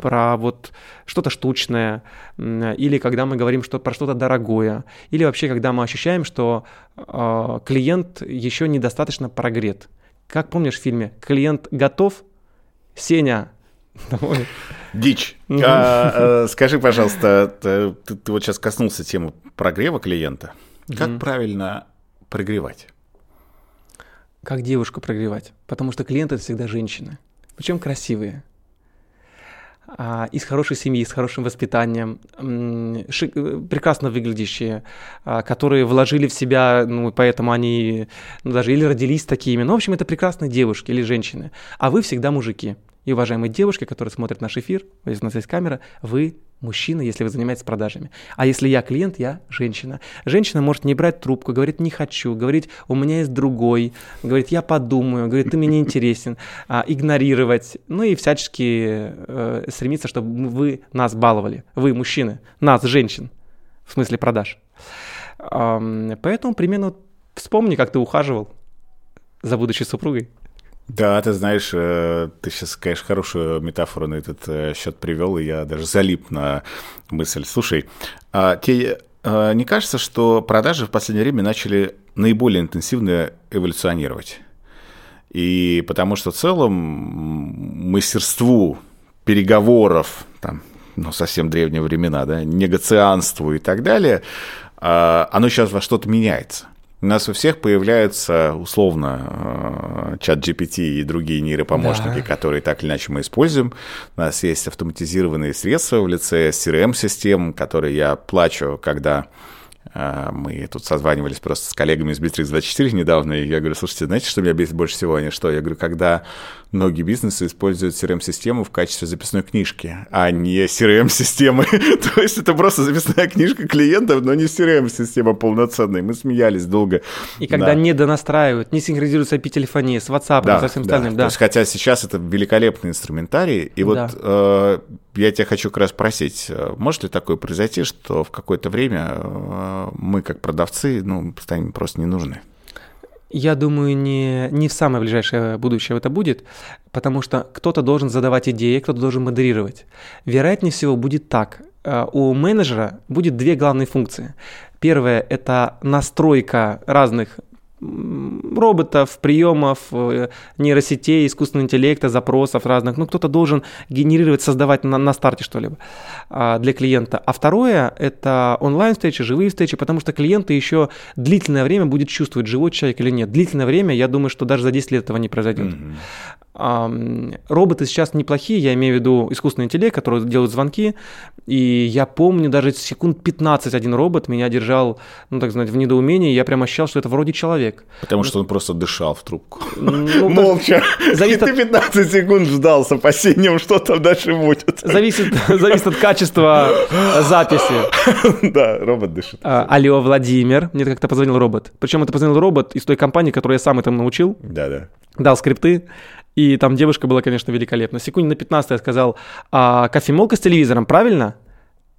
про вот что-то штучное, или когда мы говорим что, про что-то дорогое, или вообще когда мы ощущаем, что э, клиент еще недостаточно прогрет. Как помнишь в фильме «Клиент готов», Сеня Дичь. А, а, скажи, пожалуйста, ты, ты вот сейчас коснулся темы прогрева клиента. Как mm правильно прогревать? Как девушку прогревать? Потому что клиенты это всегда женщины. Причем красивые. А, из хорошей семьи, с хорошим воспитанием, шик, прекрасно выглядящие, а, которые вложили в себя, ну, поэтому они ну, даже или родились такими. Ну, в общем, это прекрасные девушки или женщины. А вы всегда мужики. И, уважаемые девушки, которые смотрят наш эфир, если у нас есть камера, вы мужчина, если вы занимаетесь продажами. А если я клиент, я женщина. Женщина может не брать трубку, говорит, не хочу, говорить, у меня есть другой, говорит, я подумаю, говорит, ты мне не интересен, а, игнорировать, ну и всячески э, стремиться, чтобы вы нас баловали. Вы, мужчины, нас, женщин, в смысле продаж. Э, поэтому примерно вспомни, как ты ухаживал за будущей супругой. Да, ты знаешь, э, ты сейчас, конечно, хорошую метафору на этот э, счет привел, и я даже залип на мысль. Слушай, а тебе э, не кажется, что продажи в последнее время начали наиболее интенсивно эволюционировать? И потому что в целом мастерству переговоров, там, ну, совсем древние времена, да, негацианству и так далее, оно сейчас во что-то меняется. У нас у всех появляются условно э, чат GPT и другие нейропомощники, да. которые так или иначе мы используем. У нас есть автоматизированные средства в лице CRM-систем, которые я плачу, когда мы тут созванивались просто с коллегами из Bittrex24 недавно, и я говорю, слушайте, знаете, что меня бесит больше всего? Они что? Я говорю, когда многие бизнесы используют CRM-систему в качестве записной книжки, а не CRM-системы. То есть это просто записная книжка клиентов, но не CRM-система полноценная. Мы смеялись долго. И когда да. не донастраивают, не синхронизируются IP-телефония с WhatsApp, да, со всем да. остальным. Да. То есть, хотя сейчас это великолепный инструментарий, и вот да. э, я тебя хочу как раз спросить, э, может ли такое произойти, что в какое-то время э, мы, как продавцы, ну, станем просто не нужны? Я думаю, не, не в самое ближайшее будущее это будет, потому что кто-то должен задавать идеи, кто-то должен модерировать. Вероятнее всего будет так. Э, у менеджера будет две главные функции. Первое – это настройка разных роботов, приемов, э, нейросетей, искусственного интеллекта, запросов разных. Ну, кто-то должен генерировать, создавать на, на старте что-либо а, для клиента. А второе – это онлайн-встречи, живые встречи, потому что клиенты еще длительное время будет чувствовать, живой человек или нет. Длительное время, я думаю, что даже за 10 лет этого не произойдет. Mm-hmm. Роботы сейчас неплохие, я имею в виду искусственный интеллект, который делает звонки, и я помню, даже секунд 15 один робот меня держал, ну так сказать, в недоумении, я прямо ощущал, что это вроде человек. Потому что он просто дышал в трубку. Ну, Молча. Зависит и ты 15 секунд ждал с опасением, что там дальше будет. Зависит, зависит от качества записи. Да, робот дышит. А, алло, Владимир, мне как-то позвонил робот. Причем это позвонил робот из той компании, которую я сам этому научил. Да, да. Дал скрипты. И там девушка была, конечно, великолепна. Секунде на 15 я сказал, а, кофемолка с телевизором, правильно?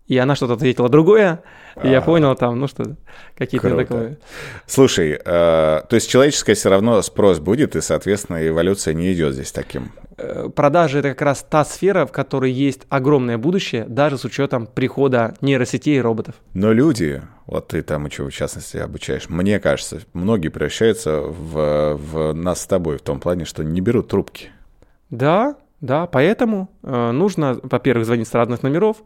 И она что-то ответила другое, и я понял там, ну что, какие-то такое. Слушай, э, то есть человеческое все равно спрос будет, и, соответственно, эволюция не идет здесь таким. Э, продажи это как раз та сфера, в которой есть огромное будущее, даже с учетом прихода нейросетей и роботов. Но люди, вот ты там еще в частности обучаешь, мне кажется, многие превращаются в, в нас с тобой в том плане, что не берут трубки. Да, да, поэтому э, нужно, во-первых, звонить с разных номеров.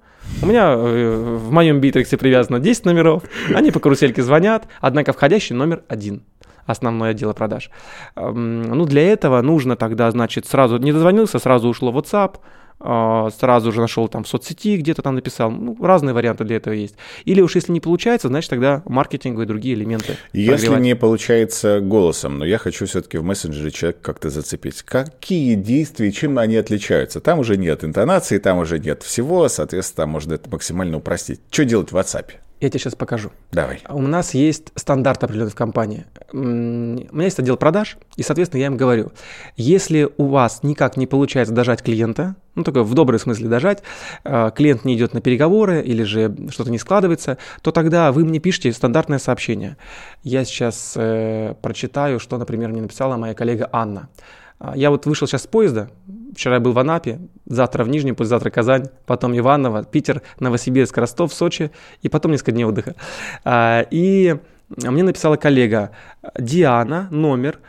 У меня э, в моем битрексе привязано 10 номеров, они по карусельке звонят, однако входящий номер один основное отдел продаж. Эм, ну, для этого нужно тогда, значит, сразу не дозвонился, сразу ушло WhatsApp, сразу же нашел там в соцсети, где-то там написал. Ну, разные варианты для этого есть. Или уж если не получается, значит тогда маркетинг и другие элементы. Если прогревать. не получается голосом, но я хочу все-таки в мессенджере человека как-то зацепить. Какие действия, чем они отличаются? Там уже нет интонации, там уже нет всего, соответственно, там можно это максимально упростить. Что делать в WhatsApp? Я тебе сейчас покажу. Давай. У нас есть стандарт определенный в компании. У меня есть отдел продаж, и, соответственно, я им говорю, если у вас никак не получается дожать клиента, ну, только в добром смысле дожать, а, клиент не идет на переговоры или же что-то не складывается, то тогда вы мне пишите стандартное сообщение. Я сейчас э, прочитаю, что, например, мне написала моя коллега Анна. А, я вот вышел сейчас с поезда, вчера я был в Анапе, завтра в Нижнем, послезавтра Казань, потом Иваново, Питер, Новосибирск, Ростов, Сочи, и потом несколько дней отдыха. А, и мне написала коллега Диана, номер,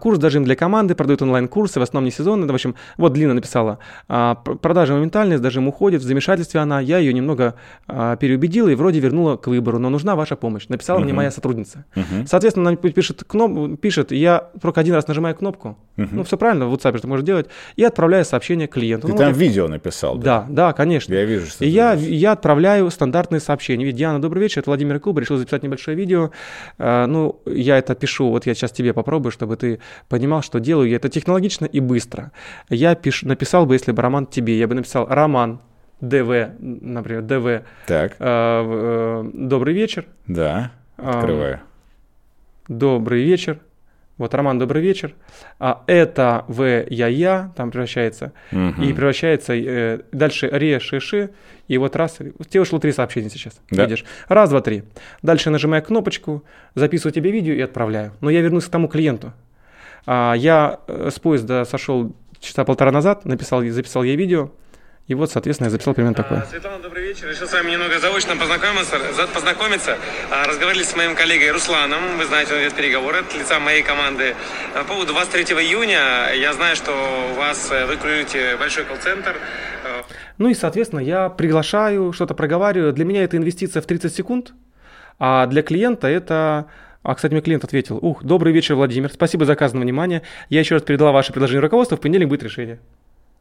курс даже им для команды, продают онлайн-курсы, в основном не сезонные. В общем, вот Длина написала. А, продажа моментальная, даже им уходит, в замешательстве она. Я ее немного а, переубедила и вроде вернула к выбору, но нужна ваша помощь. Написала uh-huh. мне моя сотрудница. Uh-huh. Соответственно, она пишет, кноп... пишет, я только один раз нажимаю кнопку. Uh-huh. Ну, все правильно, в WhatsApp это можно делать. И отправляю сообщение клиенту. Ты ну, там вот видео написал, да? Да, да, конечно. Я вижу, что И я, я отправляю стандартные сообщения. Ведь, Диана, добрый вечер, это Владимир Куба, решил записать небольшое видео. Ну, я это пишу, вот я сейчас тебе попробую, чтобы ты понимал, что делаю я это технологично и быстро. Я пиш, написал бы, если бы роман тебе, я бы написал роман, ДВ, например, ДВ. Так. А, э, добрый вечер. Да, А, открываю. Добрый вечер. Вот, Роман, добрый вечер. А это В, я, я, там превращается. Мгм. И превращается э, дальше ре, ши, ши. И вот раз, тебе ушло три сообщения сейчас. Да. Видишь? Раз, два, три. Дальше нажимаю кнопочку, записываю тебе видео и отправляю. Но я вернусь к тому клиенту. А, я э, с поезда сошел часа полтора назад, написал, записал ей видео. И вот, соответственно, я записал примерно такое. А, Светлана, добрый вечер. Решил с вами немного заочно познакомиться. познакомиться. А, Разговаривали с моим коллегой Русланом. Вы знаете, он ведет переговоры от лица моей команды. По поводу 23 июня я знаю, что у вас э, вы большой колл-центр. Ну и, соответственно, я приглашаю, что-то проговариваю. Для меня это инвестиция в 30 секунд, а для клиента это... А, кстати, мне клиент ответил, ух, добрый вечер, Владимир, спасибо за оказанное внимание. Я еще раз передала ваше предложение руководству, в понедельник будет решение.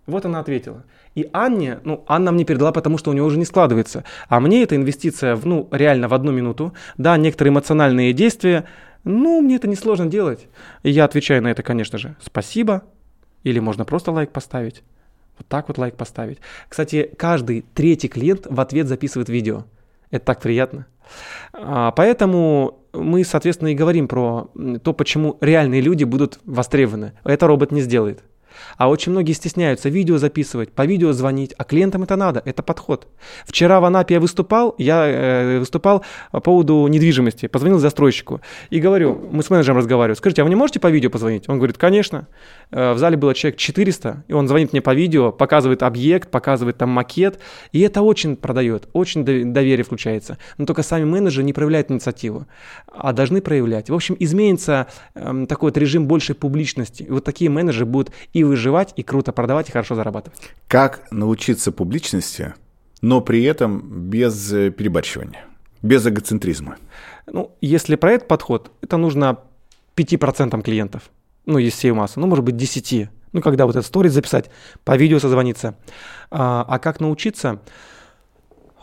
Вот она ответила. И Анне, ну, Анна мне передала, потому что у нее уже не складывается. А мне это инвестиция, в, ну, реально в одну минуту. Да, некоторые эмоциональные действия, ну, мне это несложно делать. И я отвечаю на это, конечно же, спасибо. Или можно просто лайк поставить. Вот так вот лайк поставить. Кстати, каждый третий клиент в ответ записывает видео. Это так приятно. А, Поэтому мы, соответственно, и говорим про то, почему реальные люди будут востребованы. Это робот не сделает. А очень многие стесняются видео записывать, по видео звонить, а клиентам это надо, это подход. Вчера в Анапе я выступал, я э, выступал по поводу недвижимости, позвонил застройщику и говорю, мы с менеджером разговариваем, скажите, а вы не можете по видео позвонить? Он говорит, конечно. Э, в зале было человек 400, и он звонит мне по видео, показывает объект, показывает там макет, и это очень продает, очень дов- доверие включается. Но только сами менеджеры не проявляют инициативу, а должны проявлять. В общем, изменится эм, такой вот режим большей публичности. И вот такие менеджеры будут и выживать, и круто продавать, и хорошо зарабатывать. Как научиться публичности, но при этом без э, перебарщивания, без эгоцентризма? Ну, если про этот подход, это нужно 5% клиентов. Ну, есть всей массы. Ну, может быть, 10. Ну, когда вот этот сторис записать, по видео созвониться. А, а как научиться?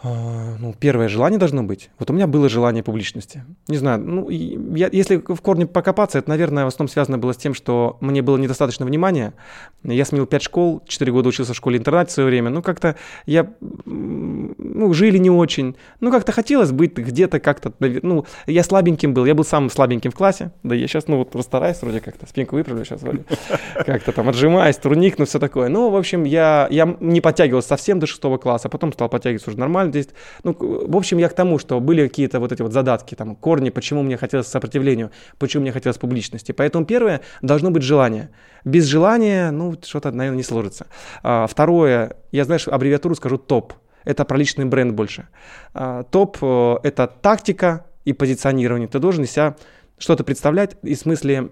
А, Ну, первое желание должно быть. Вот у меня было желание публичности. Не знаю, ну, я, если в корне покопаться, это, наверное, в основном связано было с тем, что мне было недостаточно внимания. Я сменил 5 школ, 4 года учился в школе-интернате в свое время. Ну, как-то я, ну, жили не очень. Ну, как-то хотелось быть где-то как-то, ну, я слабеньким был, я был самым слабеньким в классе. Да я сейчас, ну, вот постараюсь вроде как-то, спинку выправлю сейчас вроде. Как-то там отжимаюсь, турник, ну, все такое. Ну, в общем, я, я не подтягивался совсем до шестого класса, потом стал подтягиваться уже нормально. Здесь, ну, к- в общем, я к тому, что были какие-то вот эти вот задатки, там, корни, почему мне хотелось сопротивлению, почему мне хотелось публичности. Поэтому первое, должно быть желание. Без желания, ну, что-то, наверное, не сложится. А, второе, я, знаешь, аббревиатуру скажу ТОП. Это про личный бренд больше. А, ТОП э, – это тактика и позиционирование. Ты должен из себя что-то представлять и в смысле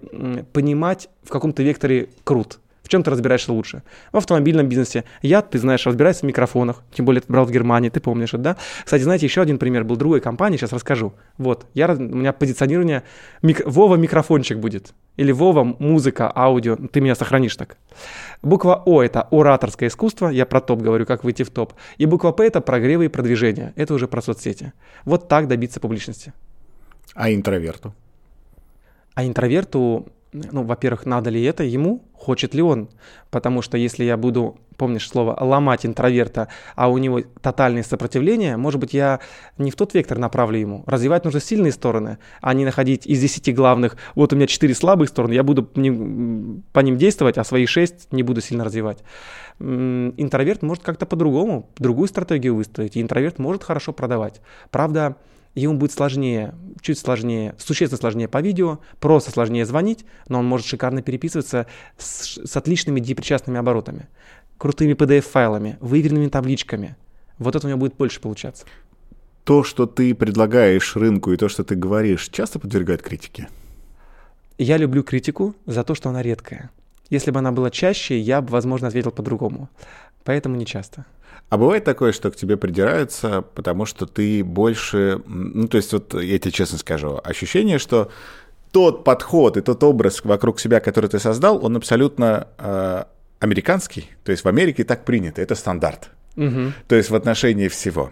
понимать в каком-то векторе крут. В чем ты разбираешься лучше? В автомобильном бизнесе. Я, ты знаешь, разбираюсь в микрофонах. Тем более ты брал в Германии, ты помнишь это, да? Кстати, знаете, еще один пример был другой компании, сейчас расскажу. Вот, я, у меня позиционирование, мик- Вова микрофончик будет. Или Вова музыка, аудио, ты меня сохранишь так. Буква О – это ораторское искусство, я про топ говорю, как выйти в топ. И буква П – это прогревы и продвижение, это уже про соцсети. Вот так добиться публичности. А интроверту? А интроверту, ну, во-первых, надо ли это ему, хочет ли он? Потому что если я буду, помнишь слово, ломать интроверта, а у него тотальное сопротивление, может быть, я не в тот вектор направлю ему. Развивать нужно сильные стороны, а не находить из 10 главных, вот у меня 4 слабые стороны, я буду по ним, действовать, а свои 6 не буду сильно развивать. Интроверт может как-то по-другому, другую стратегию выстроить, и интроверт может хорошо продавать. Правда, ему будет сложнее, чуть сложнее, существенно сложнее по видео, просто сложнее звонить, но он может шикарно переписываться с, с отличными депричастными оборотами, крутыми PDF-файлами, выверенными табличками. Вот это у него будет больше получаться. То, что ты предлагаешь рынку и то, что ты говоришь, часто подвергает критике? Я люблю критику за то, что она редкая. Если бы она была чаще, я бы, возможно, ответил по-другому. Поэтому не часто. А бывает такое, что к тебе придираются, потому что ты больше... Ну, то есть, вот я тебе честно скажу, ощущение, что тот подход и тот образ вокруг себя, который ты создал, он абсолютно э, американский. То есть в Америке так принято, это стандарт. Мгм. То есть в отношении всего.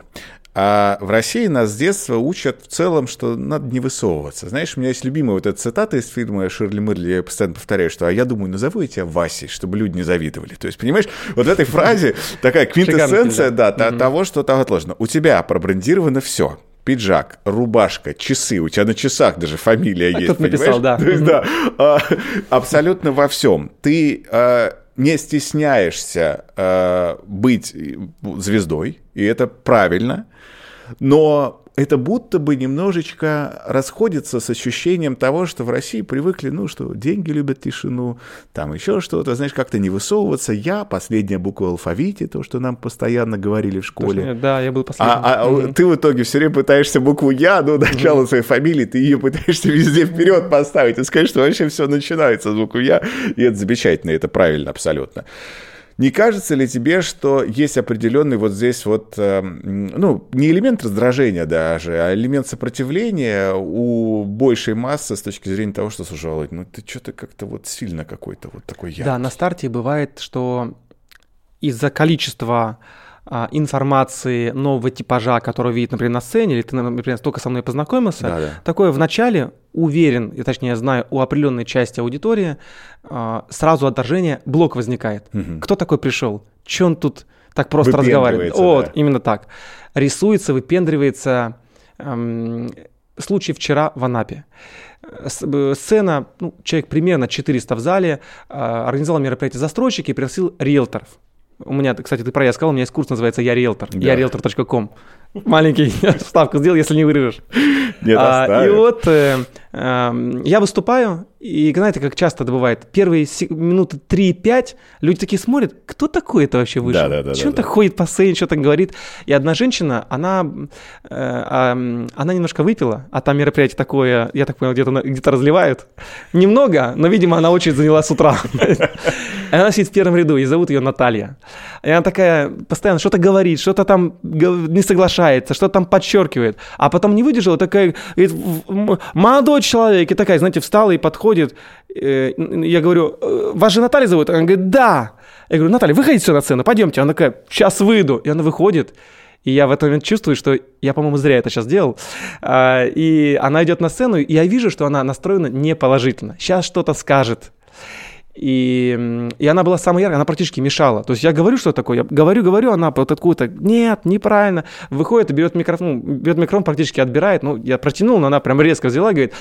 А в России нас с детства учат в целом, что надо не высовываться. Знаешь, у меня есть любимая вот эта цитата из фильма Ширли Мырли, я постоянно повторяю, что «а я думаю, назову я тебя Васей, чтобы люди не завидовали». То есть, понимаешь, вот в этой фразе такая квинтэссенция да, того, что там отложено. У тебя пробрендировано все пиджак, рубашка, часы, у тебя на часах даже фамилия так есть, понимаешь? Написал, да. То есть, да, а, абсолютно во всем. Ты а, не стесняешься а, быть звездой, и это правильно, но это будто бы немножечко расходится с ощущением того, что в России привыкли, ну, что деньги любят тишину, там еще что-то, знаешь, как-то не высовываться. Я, последняя буква в алфавите, то, что нам постоянно говорили в школе. Да, я был последний. А, а mm-hmm. ты в итоге все время пытаешься букву «Я», ну, начало mm-hmm. своей фамилии, ты ее пытаешься везде вперед поставить и сказать, что вообще все начинается с буквы «Я», и это замечательно, это правильно абсолютно. Не кажется ли тебе, что есть определенный вот здесь вот, э, ну, не элемент раздражения даже, а элемент сопротивления у большей массы с точки зрения того, что, слушай, Володь, ну ты что-то как-то вот сильно какой-то вот такой яркий. Да, на старте бывает, что из-за количества информации нового типажа, который видит, например, на сцене, или ты, например, только со мной познакомился, да, да. такое вначале уверен, и точнее знаю, у определенной части аудитории а, сразу отторжение, блок возникает. Угу. Кто такой пришел? Че он тут так просто разговаривает? Вот, да. именно так. Рисуется, выпендривается. Эм, случай вчера в Анапе. Сцена, ну, человек примерно 400 в зале, э, организовал мероприятие застройщик и пригласил риэлторов. У меня, кстати, ты про я сказал, у меня есть курс, называется «Я риэлтор», да. я риэлтор.ком. Маленький вставку сделал, если не вырежешь. Нет, а, и вот э, э, я выступаю, и знаете, как часто это бывает, первые минуты 3-5 люди такие смотрят, кто такой это вообще вышел? Да, да, да, Чего да, он да. ходит по сцене, что-то говорит? И одна женщина, она, э, э, она немножко выпила, а там мероприятие такое, я так понял, где-то где разливают. Немного, но, видимо, она очень заняла с утра. Она сидит в первом ряду, и зовут ее Наталья. И она такая постоянно что-то говорит, что-то там не соглашается, что-то там подчеркивает. А потом не выдержала, такая, говорит, молодой человек, и такая, знаете, встала и подходит. Э, я говорю, «Э, вас же Наталья зовут? Она говорит, да. Я говорю, Наталья, выходите на сцену, пойдемте. Она такая, сейчас выйду. И она выходит. И я в этот момент чувствую, что я, по-моему, зря это сейчас делал. А, и она идет на сцену, и я вижу, что она настроена неположительно. Сейчас что-то скажет. И, и она была самая яркая, она практически мешала. То есть я говорю, что такое, я говорю, говорю, она вот откуда-то, нет, неправильно, выходит и берет микрофон, ну, берет микрофон, практически отбирает, ну, я протянул, но она прям резко взяла и говорит,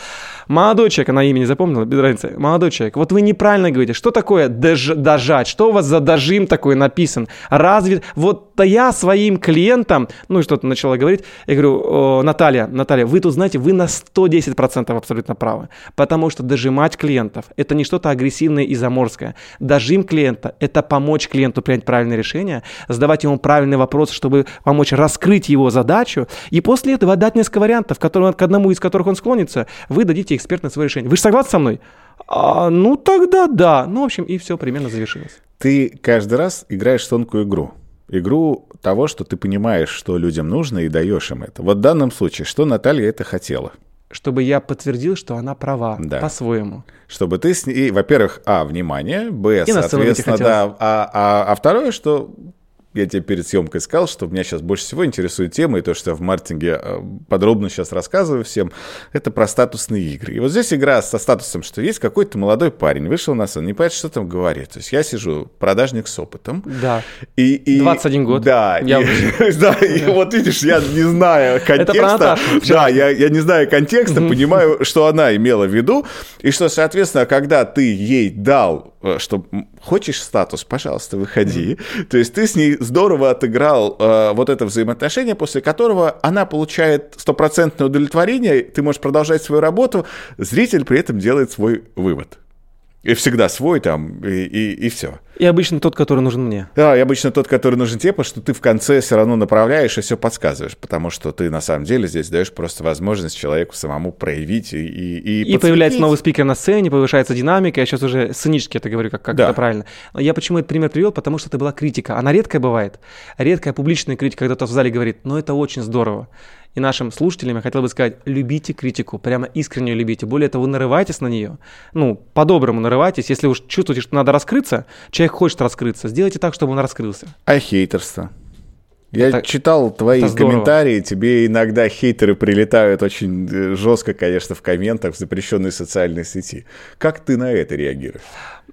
молодой человек, она имя не запомнила, без разницы, молодой человек, вот вы неправильно говорите, что такое дож, дожать, что у вас за дожим такой написан, разве, вот-то я своим клиентам, ну и что-то начала говорить, я говорю, Наталья, Наталья, вы тут знаете, вы на 110% абсолютно правы, потому что дожимать клиентов, это не что-то агрессивное из Заморская. Дожим клиента – это помочь клиенту принять правильное решение, задавать ему правильный вопрос, чтобы помочь раскрыть его задачу, и после этого дать несколько вариантов, которые, к одному из которых он склонится, вы дадите экспертное свое решение. Вы же согласны со мной? А, ну, тогда да. Ну, в общем, и все примерно завершилось. Ты каждый раз играешь тонкую игру игру того, что ты понимаешь, что людям нужно, и даешь им это. Вот в данном случае, что Наталья это хотела? Чтобы я подтвердил, что она права да. по-своему. Чтобы ты с ней, во-первых, а, внимание, б, и соответственно, да, а, а, а второе, что я тебе перед съемкой сказал, что меня сейчас больше всего интересует тема, и то, что я в маркетинге э, подробно сейчас рассказываю всем, это про статусные игры. И вот здесь игра со статусом, что есть какой-то молодой парень, вышел на сцену, не понимает, что там говорит. То есть я сижу, продажник с опытом. Да. И, и, 21 год. Да. Я и, да, и вот видишь, я не знаю контекста. Да, я, я не знаю контекста, понимаю, что она имела в виду, и что, соответственно, когда ты ей дал что хочешь статус, пожалуйста, выходи. Mm-hmm. То есть ты с ней здорово отыграл э, вот это взаимоотношение, после которого она получает стопроцентное удовлетворение, ты можешь продолжать свою работу, зритель при этом делает свой вывод. И всегда свой там, и, и, и все. И обычно тот, который нужен мне. Да, и обычно тот, который нужен тебе, потому что ты в конце все равно направляешь и все подсказываешь, потому что ты на самом деле здесь даешь просто возможность человеку самому проявить и И, и, и появляется новый спикер на сцене, повышается динамика, я сейчас уже сценически это говорю, как, как да. это правильно. Я почему этот пример привел? Потому что это была критика. Она редкая бывает. Редкая публичная критика, когда кто-то в зале говорит, ну это очень здорово и нашим слушателям я хотел бы сказать, любите критику, прямо искренне любите. Более того, нарывайтесь на нее. Ну, по-доброму нарывайтесь. Если уж чувствуете, что надо раскрыться, человек хочет раскрыться, сделайте так, чтобы он раскрылся. А хейтерство? Я Это- читал твои это здорово. комментарии, тебе иногда хейтеры прилетают очень э, жестко, конечно, в комментах в запрещенной социальной сети. Как ты на это реагируешь?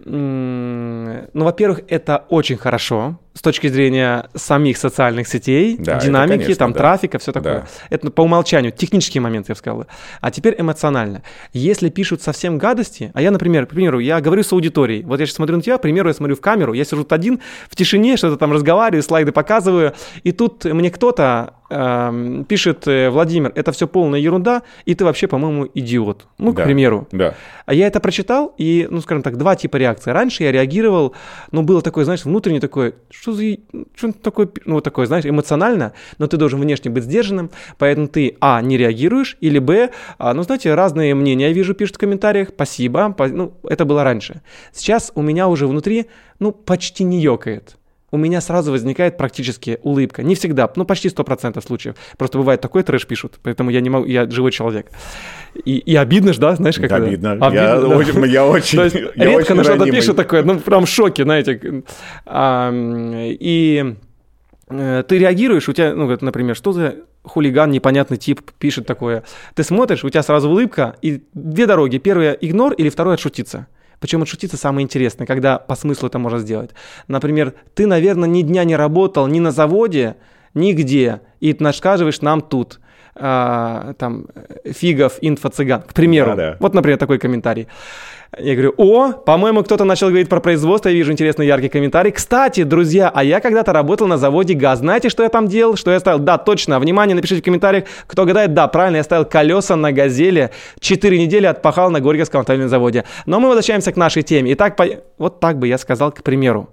Ну, во-первых, это очень хорошо с точки зрения самих социальных сетей, Да, это, динамики, конечно, там да. трафика, все такое. Да. Это по умолчанию, технический момент, я бы сказал. А теперь эмоционально. Если пишут совсем гадости, а я, например, к примеру, я говорю с аудиторией, вот я сейчас смотрю на тебя, к примеру, я смотрю в камеру, я сижу тут один, в тишине, что-то там разговариваю, слайды показываю, и тут мне кто-то пишет, э, Владимир, это все полная ерунда, и ты вообще, по-моему, идиот. Ну, Да. к примеру. Да. А я это прочитал, и, ну, скажем так, два типа реакции. Раньше я реагировал, ну, было такое, знаешь, внутренне такое, что за, что такое, пи-?» ну, вот такое, знаешь, эмоционально, но ты должен внешне быть сдержанным, поэтому ты, а, не реагируешь, или, б, а, ну, знаете, разные мнения я вижу, пишут в комментариях, спасибо, ну, это было раньше. Сейчас у меня уже внутри, ну, почти не ёкает. У меня сразу возникает практически улыбка. Не всегда, ну почти 100% случаев. Просто бывает такой трэш пишут, поэтому я не могу, я живой человек. И, и обидно ж, да, знаешь, как это? Обидно. Обидно, я, да. очень, я очень, То есть я редко на что-то пишут такое, ну прям в шоке, знаете. А, и э, ты реагируешь, у тебя, ну, например, что за хулиган, непонятный тип пишет такое. Ты смотришь, у тебя сразу улыбка, и две дороги. Первая – игнор, или второе – отшутиться. Причем отшутиться самое интересное, когда по смыслу это можно сделать. Например, ты, наверное, ни дня не работал ни на заводе, нигде, и ты рассказываешь нам тут. А, там, э, фигов, инфо-цыган, к примеру. Да-да. Вот, например, такой комментарий. Я говорю, о, по-моему, кто-то начал говорить про производство, я вижу интересный яркий комментарий. Кстати, друзья, а я когда-то работал на заводе ГАЗ. Знаете, что я там делал? Что я ставил? Да, точно. Внимание, напишите в комментариях, кто гадает. Да, правильно, я ставил колеса на «Газели». Четыре недели отпахал на Горьковском автомобильном заводе. Но мы возвращаемся к нашей теме. Итак, по... вот так бы я сказал, к примеру.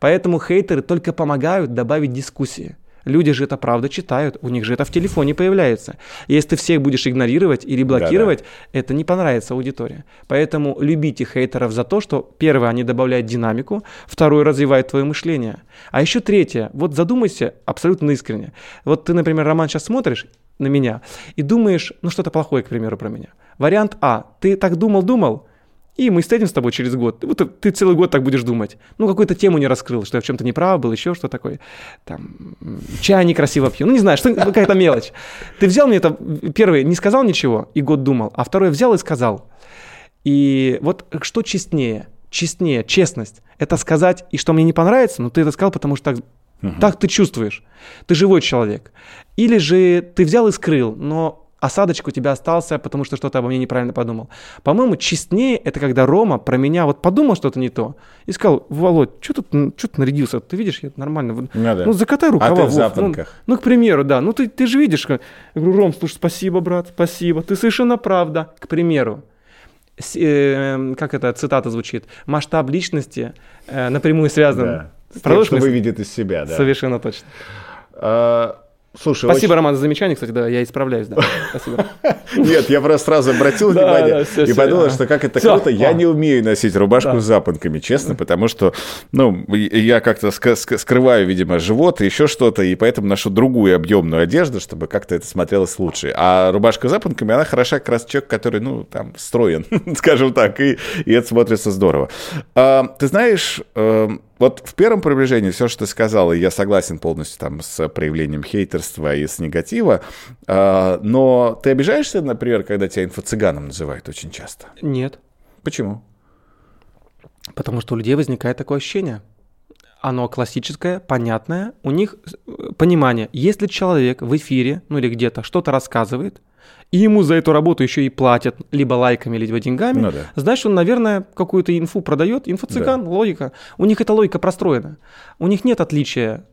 Поэтому хейтеры только помогают добавить дискуссии. Люди же это правда читают, у них же это в телефоне появляется. Если ты всех будешь игнорировать или блокировать, это не понравится аудитории. Поэтому любите хейтеров за то, что первое, они добавляют динамику, второе, развивают твое мышление. А еще третье, вот задумайся абсолютно искренне. Вот ты, например, Роман, сейчас смотришь на меня и думаешь, ну что-то плохое, к примеру, про меня. Вариант А, ты так думал-думал, и мы встретимся с тобой через год. Вот ты целый год так будешь думать. Ну, какую-то тему не раскрыл, что я в чем-то неправ был, еще что такое. Там, чай некрасиво пью. Ну, не знаю, что какая-то мелочь. Ты взял мне это, первый, не сказал ничего, и год думал, а второй взял и сказал. И вот что честнее? Честнее, честность. Это сказать, и что мне не понравится, но ты это сказал, потому что так, так ты чувствуешь. Ты живой человек. Или же ты взял и скрыл, но осадочек у тебя остался, потому что что-то обо мне неправильно подумал. По-моему, честнее это когда Рома про меня вот подумал что-то не то и сказал, Володь, что тут, что ты нарядился? Ты видишь, я нормально. Ну да. Ну, закатай рукава. А ты в Вов, запонках. Ну, ну, к примеру, да. Ну, ты, ты же видишь. Я говорю, Ром, слушай, спасибо, брат, спасибо. Ты совершенно правда. К примеру. С- э, как эта цитата звучит? Масштаб личности э, напрямую связан Да. С тем, что выведет из себя, да. Совершенно точно. А, слушай, Спасибо, очень- Роман, за замечание, кстати, да, я исправляюсь, да. Спасибо. Нет, я просто сразу обратил внимание и подумал, что как это круто. Я не умею носить рубашку с запонками, честно, потому что, ну, я как-то скрываю, видимо, живот и еще что-то, и поэтому ношу другую объемную одежду, чтобы как-то это смотрелось лучше. А рубашка с запонками, она хороша как раз человек, который, ну, там, строен, скажем так, и, и это смотрится здорово. А, ты знаешь, эм, вот в первом приближении все, что ты сказал, и я согласен полностью там с проявлением хейтерства и с негатива, а, но ты обижаешься, например, когда тебя инфо-цыганом называют очень часто? Нет. Почему? Потому что у людей возникает такое ощущение. Оно классическое, понятное. У них э, понимание. Если человек в эфире, ну или где-то что-то рассказывает, и ему за эту работу еще и платят либо лайками, либо деньгами, Ну да. значит, он, наверное, какую-то инфу продает. Инфо-цыган, логика. У них эта логика простроена. У них нет отличия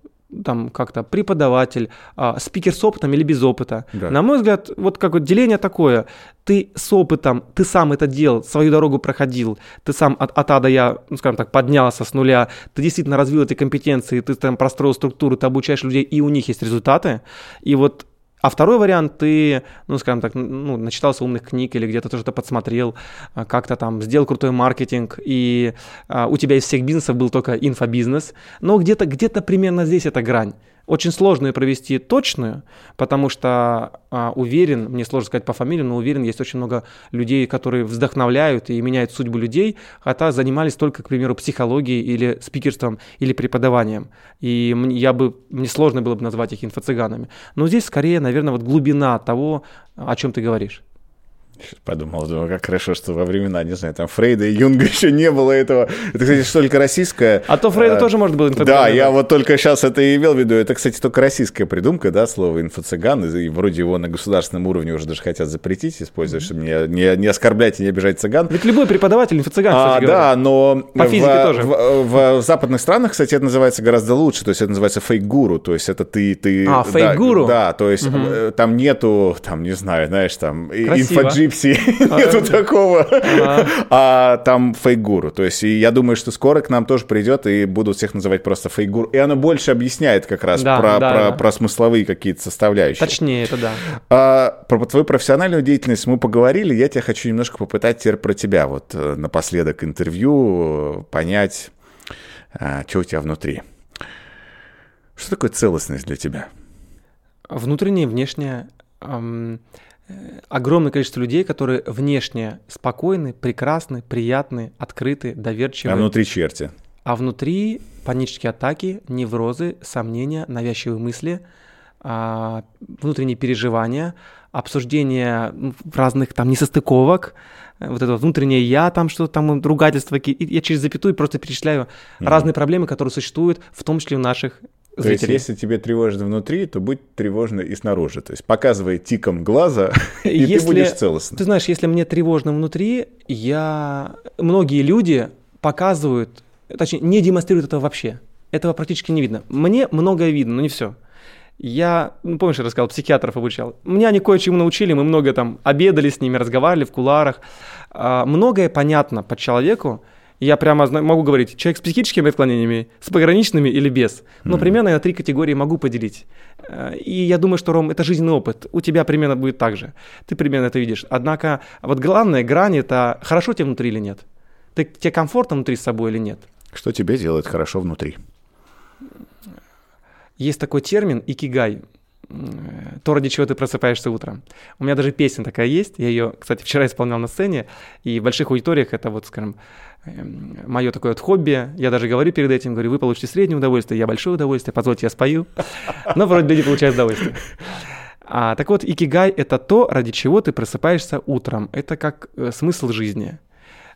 там как-то преподаватель, а, спикер с опытом или без опыта. Да. На мой взгляд, вот как вот деление такое. Ты с опытом, ты сам это делал, свою дорогу проходил, ты сам от, от А до Я, ну, скажем так, поднялся с нуля, ты действительно развил эти компетенции, ты там простроил структуру, ты обучаешь людей, и у них есть результаты. И вот а второй вариант, ты, ну, скажем так, ну, начитался умных книг или где-то тоже что-то подсмотрел, а, как-то там сделал крутой маркетинг, и а, у тебя из всех бизнесов был только инфобизнес, но где-то где примерно здесь эта грань. Очень сложно ее провести точную, потому что а, уверен, мне сложно сказать по фамилии, но уверен, есть очень много людей, которые вдохновляют и меняют судьбу людей, хотя занимались только, к примеру, психологией или спикерством или преподаванием. И я бы, мне сложно было бы назвать их инфо-цыганами. Но здесь скорее, наверное, вот глубина того, о чем ты говоришь. Сейчас подумал, думаю, как хорошо, что во времена, не знаю, там Фрейда и Юнга еще не было этого. Это, кстати, только российское. А то Фрейда а, тоже может быть инфо-цыган. Да, я вот только сейчас это и имел в виду. Это, кстати, только российская придумка, да, слово инфо-цыган. И вроде его на государственном уровне уже даже хотят запретить использовать, чтобы не, не, не оскорблять и не обижать цыган. Ведь любой преподаватель инфо-цыган, а, говоря. Да, но По физике в, тоже. В, в, в западных странах, кстати, это называется гораздо лучше. То есть это называется фейк-гуру. То есть это ты... ты а, фейк-гуру? Да, да, то есть угу. там нету, там, не знаю, знаешь, там, инфо-джипси нету такого. А там фейгуру. То есть я думаю, что скоро к нам тоже придет и будут всех называть просто фейгуру. И оно больше объясняет как раз про смысловые какие-то составляющие. Точнее, это да. А, про твою профессиональную деятельность мы поговорили. Я тебя хочу немножко попытать теперь про тебя. Вот э, напоследок интервью понять, а, что у тебя внутри. Что такое целостность для тебя? Внутренняя и внешняя огромное количество людей, которые внешне спокойны, прекрасны, приятны, открыты, доверчивы. А внутри черти. А внутри панические атаки, неврозы, сомнения, навязчивые мысли, а, внутренние переживания, обсуждение разных там несостыковок, вот это внутреннее я, там что-то там, ругательство, я через запятую просто перечисляю mm-hmm. разные проблемы, которые существуют, в том числе в наших то есть, если тебе тревожно внутри, то будь тревожно и снаружи. То есть, показывай тиком глаза, и если, ты будешь целостным. Ты знаешь, если мне тревожно внутри, я... Многие люди показывают, точнее, не демонстрируют этого вообще. Этого практически не видно. Мне многое видно, но не все. Я, ну, помнишь, я рассказал, психиатров обучал. Меня они кое-чему научили, мы много там обедали с ними, разговаривали в куларах. А, многое понятно по человеку, я прямо могу говорить, человек с психическими отклонениями, с пограничными или без. Но mm-hmm. примерно я три категории могу поделить. Э, и я думаю, что, Ром, это жизненный опыт. У тебя примерно будет так же. Ты примерно это видишь. Однако вот главная грань – это хорошо тебе внутри или нет. Ты, тебе комфортно внутри с собой или нет. Что тебе делает хорошо внутри? Есть такой термин «икигай» то, ради чего ты просыпаешься утром. У меня даже песня такая есть, я ее, кстати, вчера исполнял на сцене, и в больших аудиториях это вот, скажем, мое такое вот хобби. Я даже говорю перед этим, говорю, вы получите среднее удовольствие, я большое удовольствие, позвольте, я спою. Но вроде люди получают удовольствие. А, так вот, икигай – это то, ради чего ты просыпаешься утром. Это как э, смысл жизни.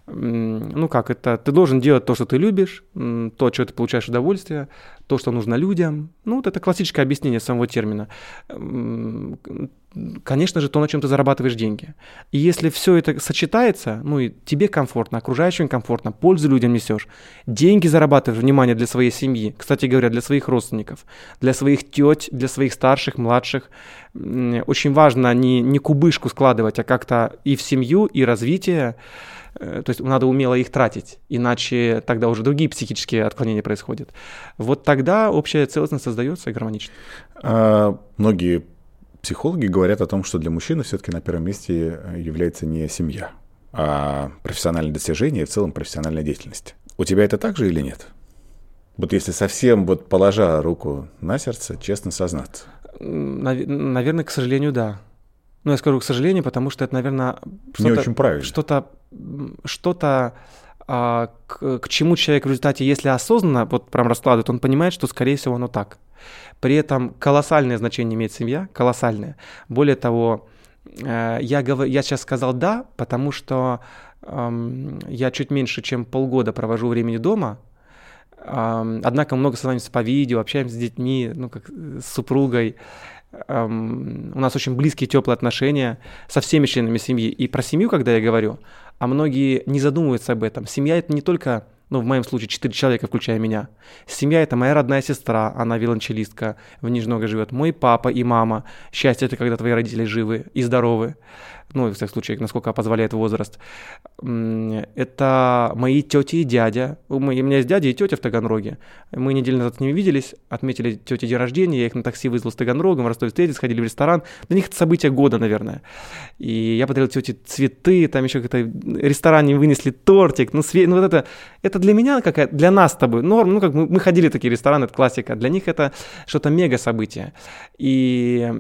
Ну как, это ты должен делать то, что ты любишь, то, от чего ты получаешь удовольствие, то, что нужно людям. Ну, вот это классическое объяснение самого термина конечно же, то, на чем ты зарабатываешь деньги. И если все это сочетается, ну и тебе комфортно, окружающим комфортно, пользу людям несешь, деньги зарабатываешь, внимание, для своей семьи, кстати говоря, для своих родственников, для своих теть, для своих старших, младших. Очень важно не, не кубышку складывать, а как-то и в семью, и развитие. Э, то есть надо умело их тратить, иначе тогда уже другие психические отклонения происходят. Вот тогда общая целостность создается и гармонично. А, многие Психологи говорят о том, что для мужчины все-таки на первом месте э, является не семья, а профессиональные достижения и в целом профессиональная деятельность. У тебя это так же или нет? Вот если совсем вот положа руку на сердце, честно сознаться. Наверное, к сожалению, да. Ну, я скажу к сожалению, потому что это, наверное, что-то... Не очень правильно. Что-то, что-то к, к чему человек в результате, если осознанно вот прям раскладывает, он понимает, что, скорее всего, оно так. При этом колоссальное значение имеет семья, колоссальное. Более того, э, я, говор... я сейчас сказал «да», потому что эм, я чуть меньше, чем полгода провожу времени дома, эм, однако много созваниваемся по видео, общаемся с детьми, ну, как с супругой. Эм, у нас очень близкие, теплые отношения со всеми членами семьи. И про семью, когда я говорю, а многие не задумываются об этом. Семья — это не только ну, в моем случае, четыре человека, включая меня. Семья — это моя родная сестра, она виолончелистка, в Нижного живет. Мой папа и мама. Счастье — это когда твои родители живы и здоровы ну, в всяком случае, насколько позволяет возраст, это мои тети и дядя. У меня есть дядя и тетя в Таганроге. Мы неделю назад с ними виделись, отметили тети день рождения, я их на такси вызвал с Таганрога, в Ростове встретились, сходили в ресторан. Для них это событие года, наверное. И я подарил тете цветы, там еще как-то в ресторане вынесли тортик. Ну, све... ну вот это, это для меня, какая для нас с тобой норм, ну как мы, мы ходили в такие рестораны, это классика, для них это что-то мега событие. И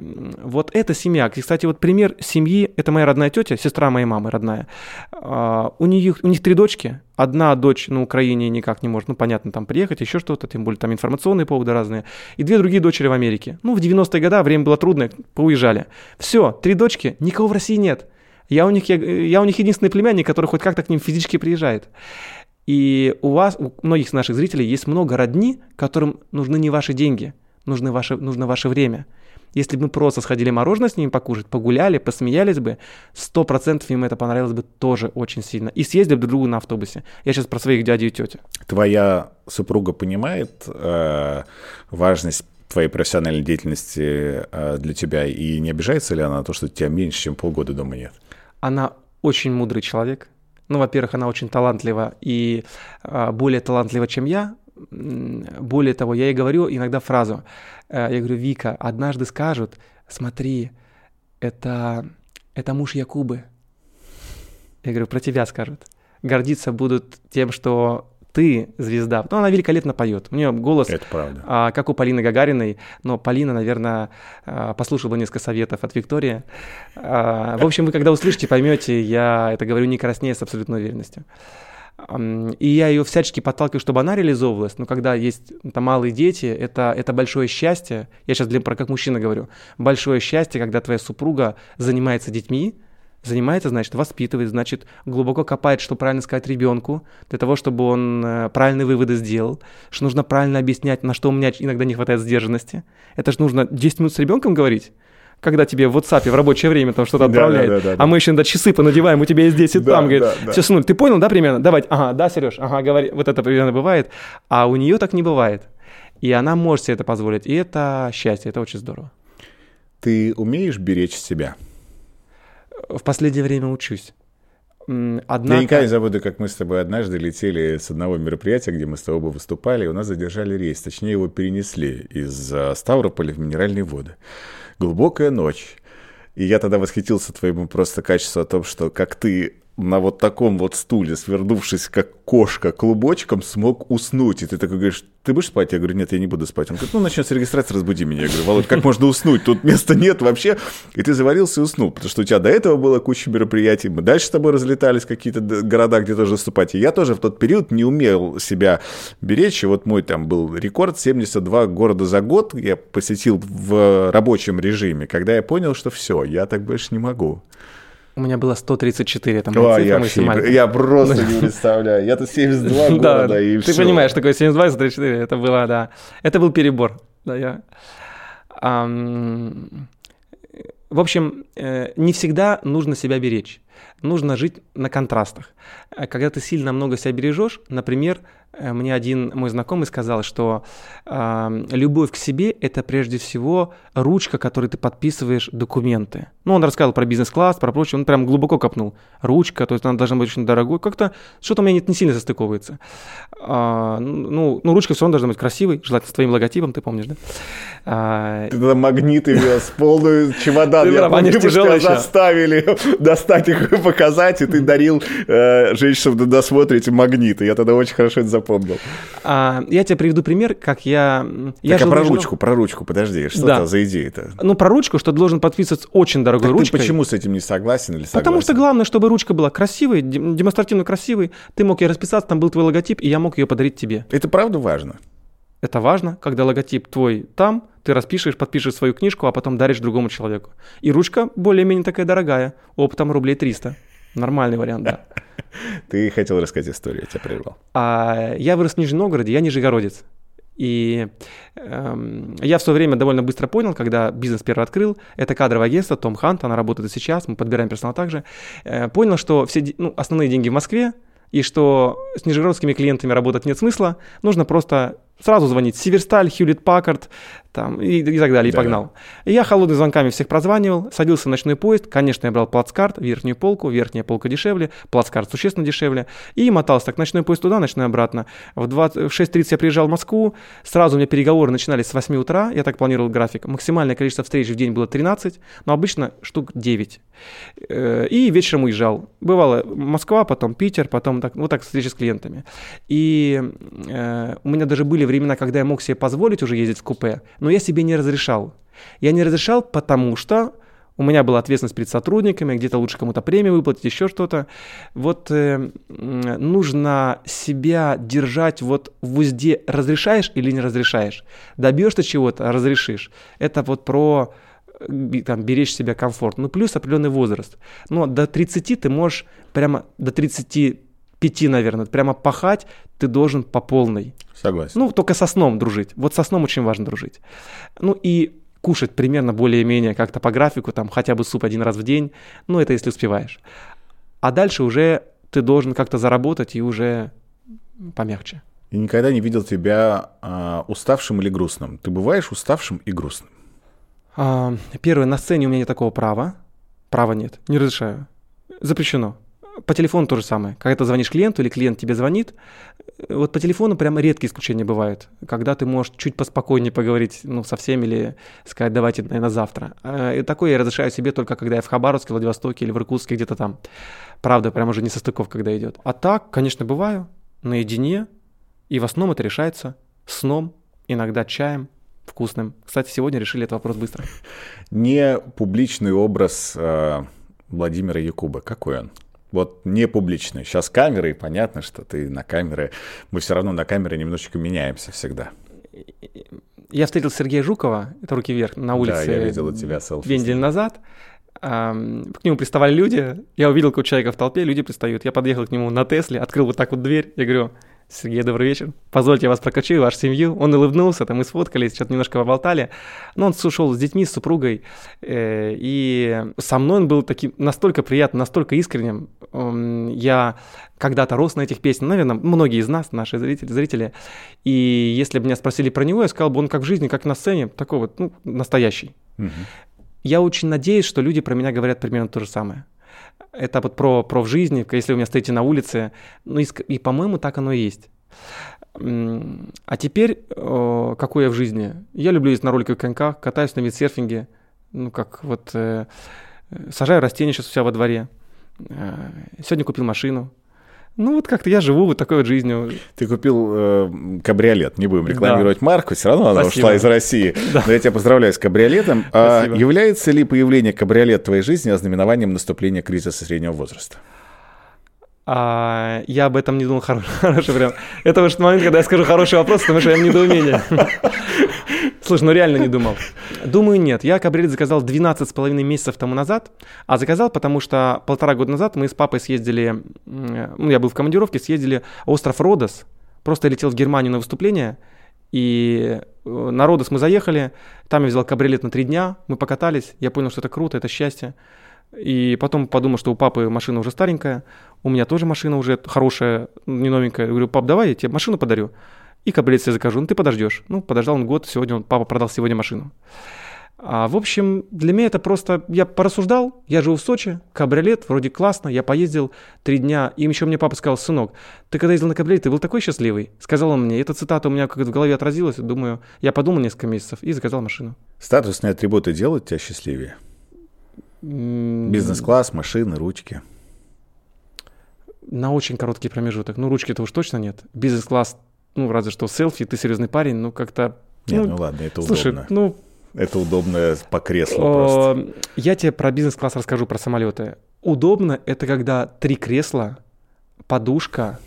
вот эта семья, кстати, вот пример семьи, это моя родная тетя, сестра моей мамы родная, а, у, них, у них три дочки, одна дочь на Украине никак не может, ну, понятно, там приехать, еще что-то, тем более там информационные поводы разные, и две другие дочери в Америке. Ну, в 90-е годы время было трудное, поуезжали. Все, три дочки, никого в России нет. Я у них, я, я у них единственный племянник, который хоть как-то к ним физически приезжает. И у вас, у многих наших зрителей есть много родни, которым нужны не ваши деньги, нужны ваше, нужно ваше время. Если бы мы просто сходили мороженое с ними покушать, погуляли, посмеялись бы, сто процентов им это понравилось бы тоже очень сильно. И съездили бы друг другу на автобусе. Я сейчас про своих дядю и тетю. Твоя супруга понимает э, важность твоей профессиональной деятельности э, для тебя и не обижается ли она на то, что тебя меньше, чем полгода дома нет? Она очень мудрый человек. Ну, во-первых, она очень талантлива и э, более талантлива, чем я. Более того, я ей говорю иногда фразу. Э, я говорю, Вика, однажды скажут, смотри, это, это муж Якубы. Я говорю, про тебя скажут. Гордиться будут тем, что ты звезда. Ну, она великолепно поет. У нее голос, Это правда. А, как у Полины Гагариной, но Полина, наверное, а, послушала несколько советов от Виктории. А, в общем, вы когда услышите, поймете, я это говорю не краснее с абсолютной уверенностью. И я ее всячески подталкиваю, чтобы она реализовывалась. Но когда есть там, малые дети, это, это большое счастье. Я сейчас для, про как мужчина говорю. Большое счастье, когда твоя супруга занимается детьми, занимается, значит, воспитывает, значит, глубоко копает, что правильно сказать ребенку, для того, чтобы он э, правильные выводы сделал, что нужно правильно объяснять, на что у меня иногда не хватает сдержанности. Это же нужно 10 минут с ребенком говорить, когда тебе в WhatsApp в рабочее время там что-то отправляет, да, да, да, а мы еще иногда часы понадеваем, у тебя есть 10 да, там, говорит, все, сынуль, ты понял, да, примерно? Давай, ага, да, Сереж, ага, говори, вот это примерно бывает, а у нее так не бывает. И она может себе это позволить, и это счастье, это очень здорово. Ты умеешь беречь себя? в последнее время учусь. Однако... Я никогда не забуду, как мы с тобой однажды летели с одного мероприятия, где мы с тобой выступали, и у нас задержали рейс. Точнее, его перенесли из Ставрополя в Минеральные воды. Глубокая ночь. И я тогда восхитился твоему просто качеству о том, что как ты на вот таком вот стуле, свернувшись как кошка клубочком, смог уснуть. И ты такой говоришь, ты будешь спать? Я говорю, нет, я не буду спать. Он говорит, ну, начнется регистрация, разбуди меня. Я говорю, Володь, как можно уснуть? Тут места нет вообще. И ты заварился и уснул, потому что у тебя до этого было куча мероприятий. Мы дальше с тобой разлетались какие-то города, где тоже выступать. И я тоже в тот период не умел себя беречь. И вот мой там был рекорд 72 города за год. Я посетил в рабочем режиме, когда я понял, что все, я так больше не могу. У меня было 134, там О, я, вообще, я просто не представляю. Я-то 72 года, да, и Ты понимаешь, такое 72 и 134, это было, да. Это был перебор. Да, я... В общем, э, не всегда нужно себя беречь. Нужно жить на контрастах. Когда ты сильно много себя бережешь, например, Э, мне один мой знакомый сказал, что э, любовь к себе – это прежде всего ручка, которой ты подписываешь документы. Ну, он рассказывал про бизнес-класс, про прочее, он прям глубоко копнул. Ручка, то есть она должна быть очень дорогой. Как-то что-то у меня не, не сильно состыковывается. А, ну, ну, ручка все равно должна быть красивой, желательно с твоим логотипом, ты помнишь, да? А... Ты тогда магниты вез, полную чемодан. Я помню, заставили достать их и показать, и ты дарил э, женщинам на досмотре эти магниты. Я тогда очень хорошо это запомнил. А, я тебе приведу пример, как я... я так, а про ручку, про ручку, подожди, что да. это за идея-то? Ну, про ручку, что должен подписываться очень дорогой так ручкой. ты почему с этим не согласен или согласен? Потому что главное, чтобы ручка была красивой, демонстративно красивой, ты мог ей расписаться, там был твой логотип, и я мог ее подарить тебе. Это правда важно? Это важно, когда логотип твой там, ты распишешь, подпишешь свою книжку, а потом даришь другому человеку. И ручка более-менее такая дорогая, оптом рублей 300. Нормальный вариант, да. Ты хотел рассказать историю, я тебя прервал. А, я вырос в Нижнем Новгороде, я нижегородец. И эм, я в свое время довольно быстро понял, когда бизнес первый открыл, это кадровое агентство, Том Хант, она работает и сейчас, мы подбираем персонал также, э, понял, что все ну, основные деньги в Москве, и что с нижегородскими клиентами работать нет смысла, нужно просто сразу звонить Северсталь, Хьюлит Паккард, там, и, и так далее, Да. и погнал. И я холодными звонками всех прозванивал, садился в ночной поезд, конечно, я брал плацкарт, верхнюю полку, верхняя полка дешевле, плацкарт существенно дешевле, и мотался так, ночной поезд туда, ночной обратно. В, 20 в 6.30 я приезжал в Москву, сразу у меня переговоры начинались с 8 утра, я так планировал график, максимальное количество встреч в день было 13, но обычно штук 9. Э, И вечером уезжал. Бывало Москва, потом Питер, потом так, вот так встречи с клиентами. И э, у меня даже были времена, когда я мог себе позволить уже ездить в купе, но я себе не разрешал. Я не разрешал, потому что у меня была ответственность перед сотрудниками, где-то лучше кому-то премию выплатить, еще что-то. Вот э, нужно себя держать вот в узде, разрешаешь или не разрешаешь. Добьешься чего-то, разрешишь. Это вот про э, там, беречь себя комфорт. Ну, плюс определенный возраст. Но до 30 ты можешь прямо, до 35, наверное, прямо пахать ты должен по полной. Согласен. Ну, только со сном дружить. Вот со сном очень важно дружить. Ну и кушать примерно более-менее как-то по графику, там хотя бы суп один раз в день. Ну, это если успеваешь. А дальше уже ты должен как-то заработать и уже помягче. Я никогда не видел тебя а, уставшим или грустным. Ты бываешь уставшим и грустным? А, первое, на сцене у меня нет такого права. Права нет, не разрешаю. Запрещено. По телефону то же самое. Когда ты звонишь клиенту или клиент тебе звонит, э, вот по телефону прям редкие исключения бывают, когда ты можешь чуть поспокойнее поговорить ну, со всеми или сказать, давайте, наверное, завтра. А, И такое я разрешаю себе только, когда я в Хабаровске, Владивостоке или в Иркутске где-то там. Правда, прям уже не состыков, когда идет. А так, конечно, бываю наедине, и в основном это решается сном, иногда чаем вкусным. Кстати, сегодня решили этот вопрос быстро. Не публичный образ а, Владимира Якуба. Какой он? Вот не публичный. Сейчас камеры, и понятно, что ты на камеры. Мы все равно на камеры немножечко меняемся всегда. Я встретил Сергея Жукова, это руки вверх, на улице Да, я видел у тебя селфи. две недели назад. К нему приставали люди. Я увидел, как у человека в толпе, люди пристают. Я подъехал к нему на Тесле, открыл вот так вот дверь. Я говорю, Сергей, добрый вечер. Позвольте, я вас прокачу, вашу семью. Он улыбнулся, там мы сфоткались, что-то немножко поболтали. Но он ушел с детьми, с супругой. э, И со мной он был таким настолько приятным, настолько искренним. Я когда-то рос на этих песнях, наверное, многие из нас, наши зрители, зрители. И если бы меня спросили про него, я сказал бы, он как в жизни, как на сцене, такой вот, ну, настоящий. Мгм. Я очень надеюсь, что люди про меня говорят примерно то же самое. Это вот про, про в жизни, если вы меня стоите на улице. Ну и, и, по-моему, так оно и есть. А теперь, э, какой я в жизни? Я люблю ездить на роликовых коньках, катаюсь на виндсерфинге, ну как вот э, э, сажаю растения сейчас у себя во дворе. Сегодня купил машину. Ну вот как-то я живу вот такой вот жизнью. Ты купил э, кабриолет, не будем рекламировать марку, все равно она Спасибо. ушла из России. Но я тебя поздравляю с кабриолетом. А является ли появление кабриолет в твоей жизни ознаменованием наступления кризиса среднего возраста? А, я об этом не думал хороший, хороший прям. Это вот момент, когда я скажу хороший вопрос, потому что я в недоумении. Слушай, ну реально не думал. Думаю, нет. Я кабриолет заказал 12 с половиной месяцев тому назад, а заказал, потому что полтора года назад мы с папой съездили, ну, я был в командировке, съездили остров Родос. Просто летел в Германию на выступление, и э, на Родос мы заехали, там я взял кабриолет на три дня, мы покатались, я понял, что это круто, это счастье. И потом подумал, что у папы машина уже старенькая, у меня тоже машина уже хорошая, не новенькая. Я говорю, пап, давай я тебе машину подарю. И кабриолет себе закажу. Ну, ты подождешь. Ну, подождал он год, сегодня он, папа продал сегодня машину. А, в общем, для меня это просто... Я порассуждал, я живу в Сочи, кабриолет, вроде классно, я поездил три дня, и еще мне папа сказал, сынок, ты когда ездил на кабриолете, ты был такой счастливый? Сказал он мне, эта цитата у меня как в голове отразилась, думаю, я подумал несколько месяцев и заказал машину. Статусные атрибуты делают тебя счастливее? Бизнес-класс, машины, ручки. На очень короткий промежуток. Ну, ручки-то уж точно нет. Бизнес-класс, ну, разве что селфи, ты серьезный парень, ну, как-то... Нет, ну, ну, ладно, это Слушай, удобно. ну, Это удобно по креслу просто. о, я тебе про бизнес-класс расскажу, про самолеты. Удобно это когда три кресла, подушка,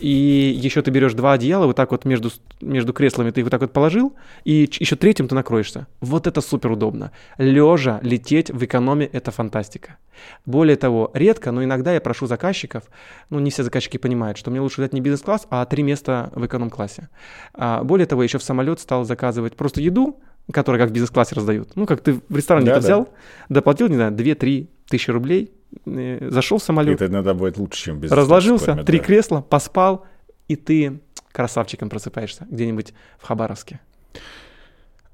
и еще ты берешь два одеяла, вот так вот между, между креслами ты их вот так вот положил, и еще третьим ты накроешься. Вот это супер удобно. Лежа лететь в экономе – это фантастика. Более того, редко, но иногда я прошу заказчиков, ну не все заказчики понимают, что мне лучше взять не бизнес-класс, а три места в эконом-классе. А, более того, еще в самолет стал заказывать просто еду, которую как в бизнес-классе раздают. Ну, как ты в ресторане Да, да. взял, доплатил, не знаю, 2-3 тысячи рублей, э, зашел в самолет, Это иногда будет лучше, чем без разложился, три кресла, поспал, и ты красавчиком просыпаешься где-нибудь в Хабаровске.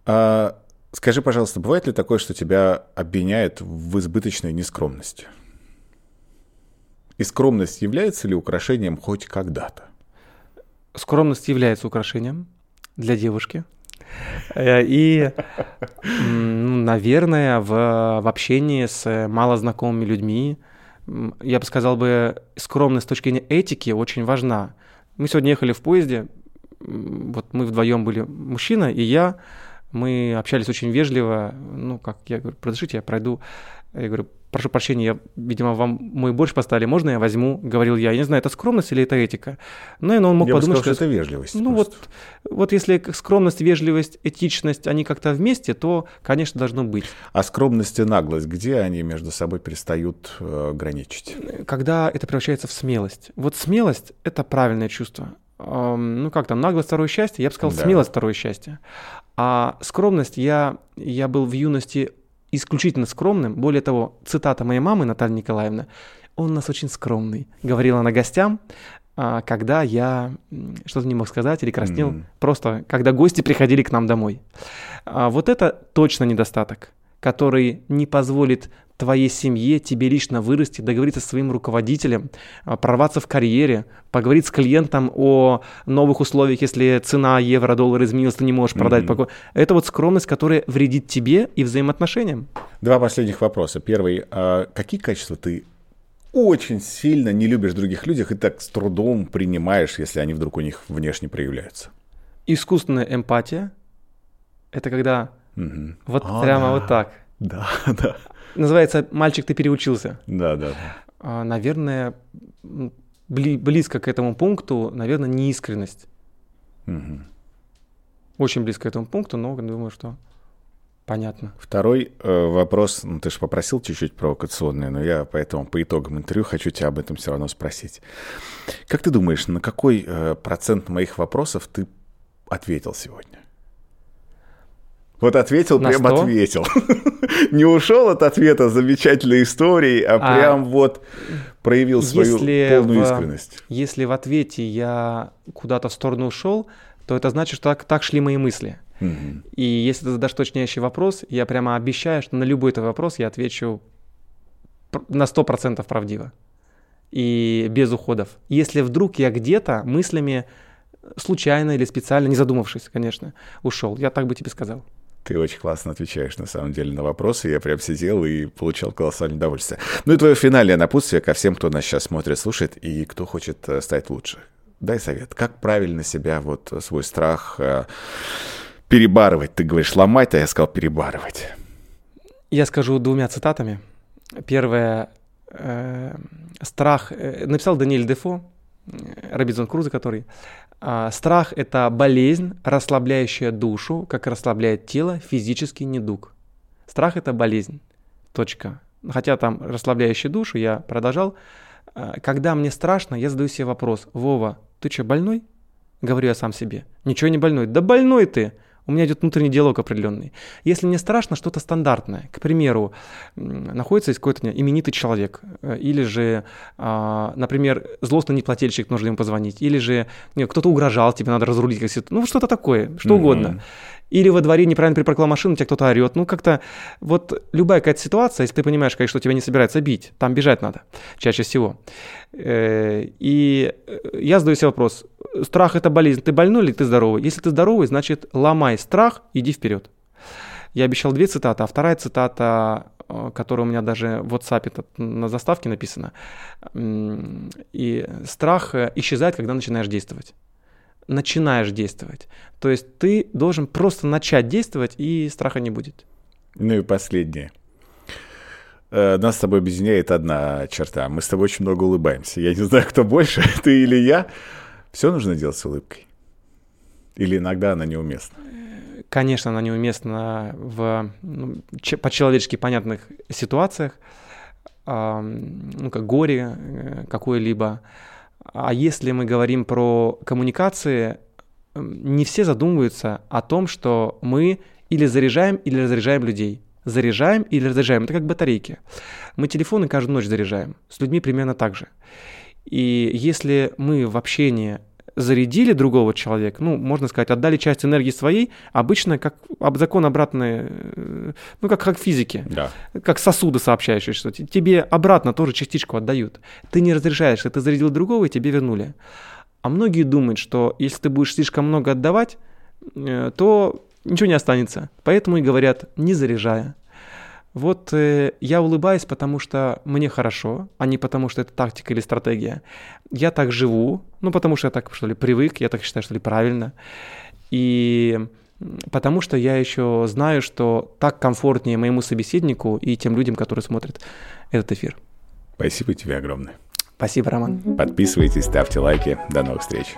А, скажи, пожалуйста, бывает ли такое, что тебя обвиняют в избыточной нескромности? И скромность является ли украшением хоть когда-то? Скромность является украшением для девушки. Э, и, наверное, в, в общении с малознакомыми людьми, я бы сказал бы, скромность с точки зрения этики очень важна. Мы сегодня ехали в поезде, вот мы вдвоем были, мужчина и я, мы общались очень вежливо, ну, как я говорю, разрешите, я пройду, я говорю, прошу прощения, я, видимо, вам мой борщ поставили, можно я возьму? Говорил я. Я не знаю, это скромность или это этика. Ну, но он мог я подумать, сказал, что, что это вежливость. Ну, вот, вот если скромность, вежливость, этичность, они как-то вместе, то, конечно, должно быть. А скромность и наглость, где они между собой перестают э, граничить? Когда это превращается в смелость. Вот смелость — это правильное чувство. Эм, ну, как там, наглость — второе счастье? Я бы сказал, да. смелость — второе счастье. А скромность, я, я был в юности исключительно скромным. Более того, цитата моей мамы Натальи Николаевны, он у нас очень скромный, говорила она гостям, а, когда я что-то не мог сказать или краснел, mm. просто когда гости приходили к нам домой. А вот это точно недостаток, который не позволит твоей семье, тебе лично вырасти, договориться со своим руководителем, а, прорваться в карьере, поговорить с клиентом о новых условиях, если цена евро-доллара изменилась, ты не можешь продать. Mm-hmm. Это вот скромность, которая вредит тебе и взаимоотношениям. Два последних вопроса. Первый. А какие качества ты очень сильно не любишь в других людях и так с трудом принимаешь, если они вдруг у них внешне проявляются? Искусственная эмпатия. Это когда угу. вот а, прямо да. вот так. Да, да. Называется «Мальчик, ты переучился». Да, да. А, наверное, бли- близко к этому пункту, наверное, неискренность. Угу. Очень близко к этому пункту, но думаю, что понятно. Второй э, вопрос, ну ты же попросил чуть-чуть провокационный, но я поэтому по итогам интервью хочу тебя об этом все равно спросить. Как ты думаешь, на какой э, процент моих вопросов ты ответил сегодня? Вот ответил, На прям 100? ответил. Не ушел от ответа замечательной истории, а, а прям вот проявил свою полную в, искренность. Если в ответе я куда-то в сторону ушел, то это значит, что так, так шли мои мысли. Угу. И если ты задашь точнейший вопрос, я прямо обещаю, что на любой этот вопрос я отвечу на 100% правдиво. И без уходов. Если вдруг я где-то мыслями случайно или специально, не задумавшись, конечно, ушел, я так бы тебе сказал. Ты очень классно отвечаешь, на самом деле, на вопросы. Я прям сидел и получал колоссальное удовольствие. Ну и твое финальное напутствие ко всем, кто нас сейчас смотрит, слушает и кто хочет э, стать лучше. Дай совет, как правильно себя, вот э, свой страх э, перебарывать? Ты говоришь ломать, а я сказал перебарывать. Я скажу двумя цитатами. Первое. Э, страх. Э, написал Даниэль Дефо, Робинзон Крузо, который. А, страх – это болезнь, расслабляющая душу, как расслабляет тело физический недуг. Страх – это болезнь. Точка. Хотя там расслабляющая душу, я продолжал. А, когда мне страшно, я задаю себе вопрос. Вова, ты что, больной? Говорю я сам себе. Ничего не больной. Да больной ты! У меня идет внутренний диалог определенный. Если мне страшно что-то стандартное, к примеру, находится какой-то именитый человек, э, или же, а, например, злостный неплательщик, нужно ему позвонить, или же кто-то угрожал, тебе надо разрулить, ну что-то такое, что mm-hmm. угодно. Или во дворе неправильно припарковал машину, тебя кто-то орет. Ну, как-то вот любая какая-то ситуация, если ты понимаешь, конечно, что тебя не собирается бить, там бежать надо чаще всего. Э, и э, я задаю себе вопрос, страх это болезнь, ты больной или ты здоровый? Если ты здоровый, значит ломай страх, иди вперед. Я обещал две цитаты, а вторая цитата, э, которая у меня даже в WhatsApp на заставке написана. И страх исчезает, когда начинаешь действовать начинаешь действовать. То есть ты должен просто начать действовать, и страха не будет. Ну и последнее. Э, нас с тобой объединяет одна черта. Мы с тобой очень много улыбаемся. Я не знаю, кто больше, ты или я. Все нужно делать с улыбкой. Или иногда она неуместна? Конечно, она неуместна в ну, по-человечески понятных ситуациях, ну, как горе э, какое-либо, а если мы говорим про коммуникации, не все задумываются о том, что мы или заряжаем, или разряжаем людей. Заряжаем или разряжаем. Это как батарейки. Мы телефоны каждую ночь заряжаем. С людьми примерно так же. И если мы в общении зарядили другого человека, ну, можно сказать, отдали часть энергии своей, обычно как об закон обратный, э, ну, как, как в физике, Да. как сосуды сообщающие, что те- тебе обратно тоже частичку отдают. Ты не разрешаешь, что ты зарядил другого, и тебе вернули. А многие думают, что если ты будешь слишком много отдавать, э, то ничего не останется. Поэтому и говорят, не заряжая. Вот э, я улыбаюсь, потому что мне хорошо, а не потому что это тактика или стратегия. Я так живу, ну потому что я так, что ли, привык, я так считаю, что ли, правильно. И потому что я еще знаю, что так комфортнее моему собеседнику и тем людям, которые смотрят этот эфир. Спасибо тебе огромное. Спасибо, Роман. Подписывайтесь, ставьте лайки. До новых встреч.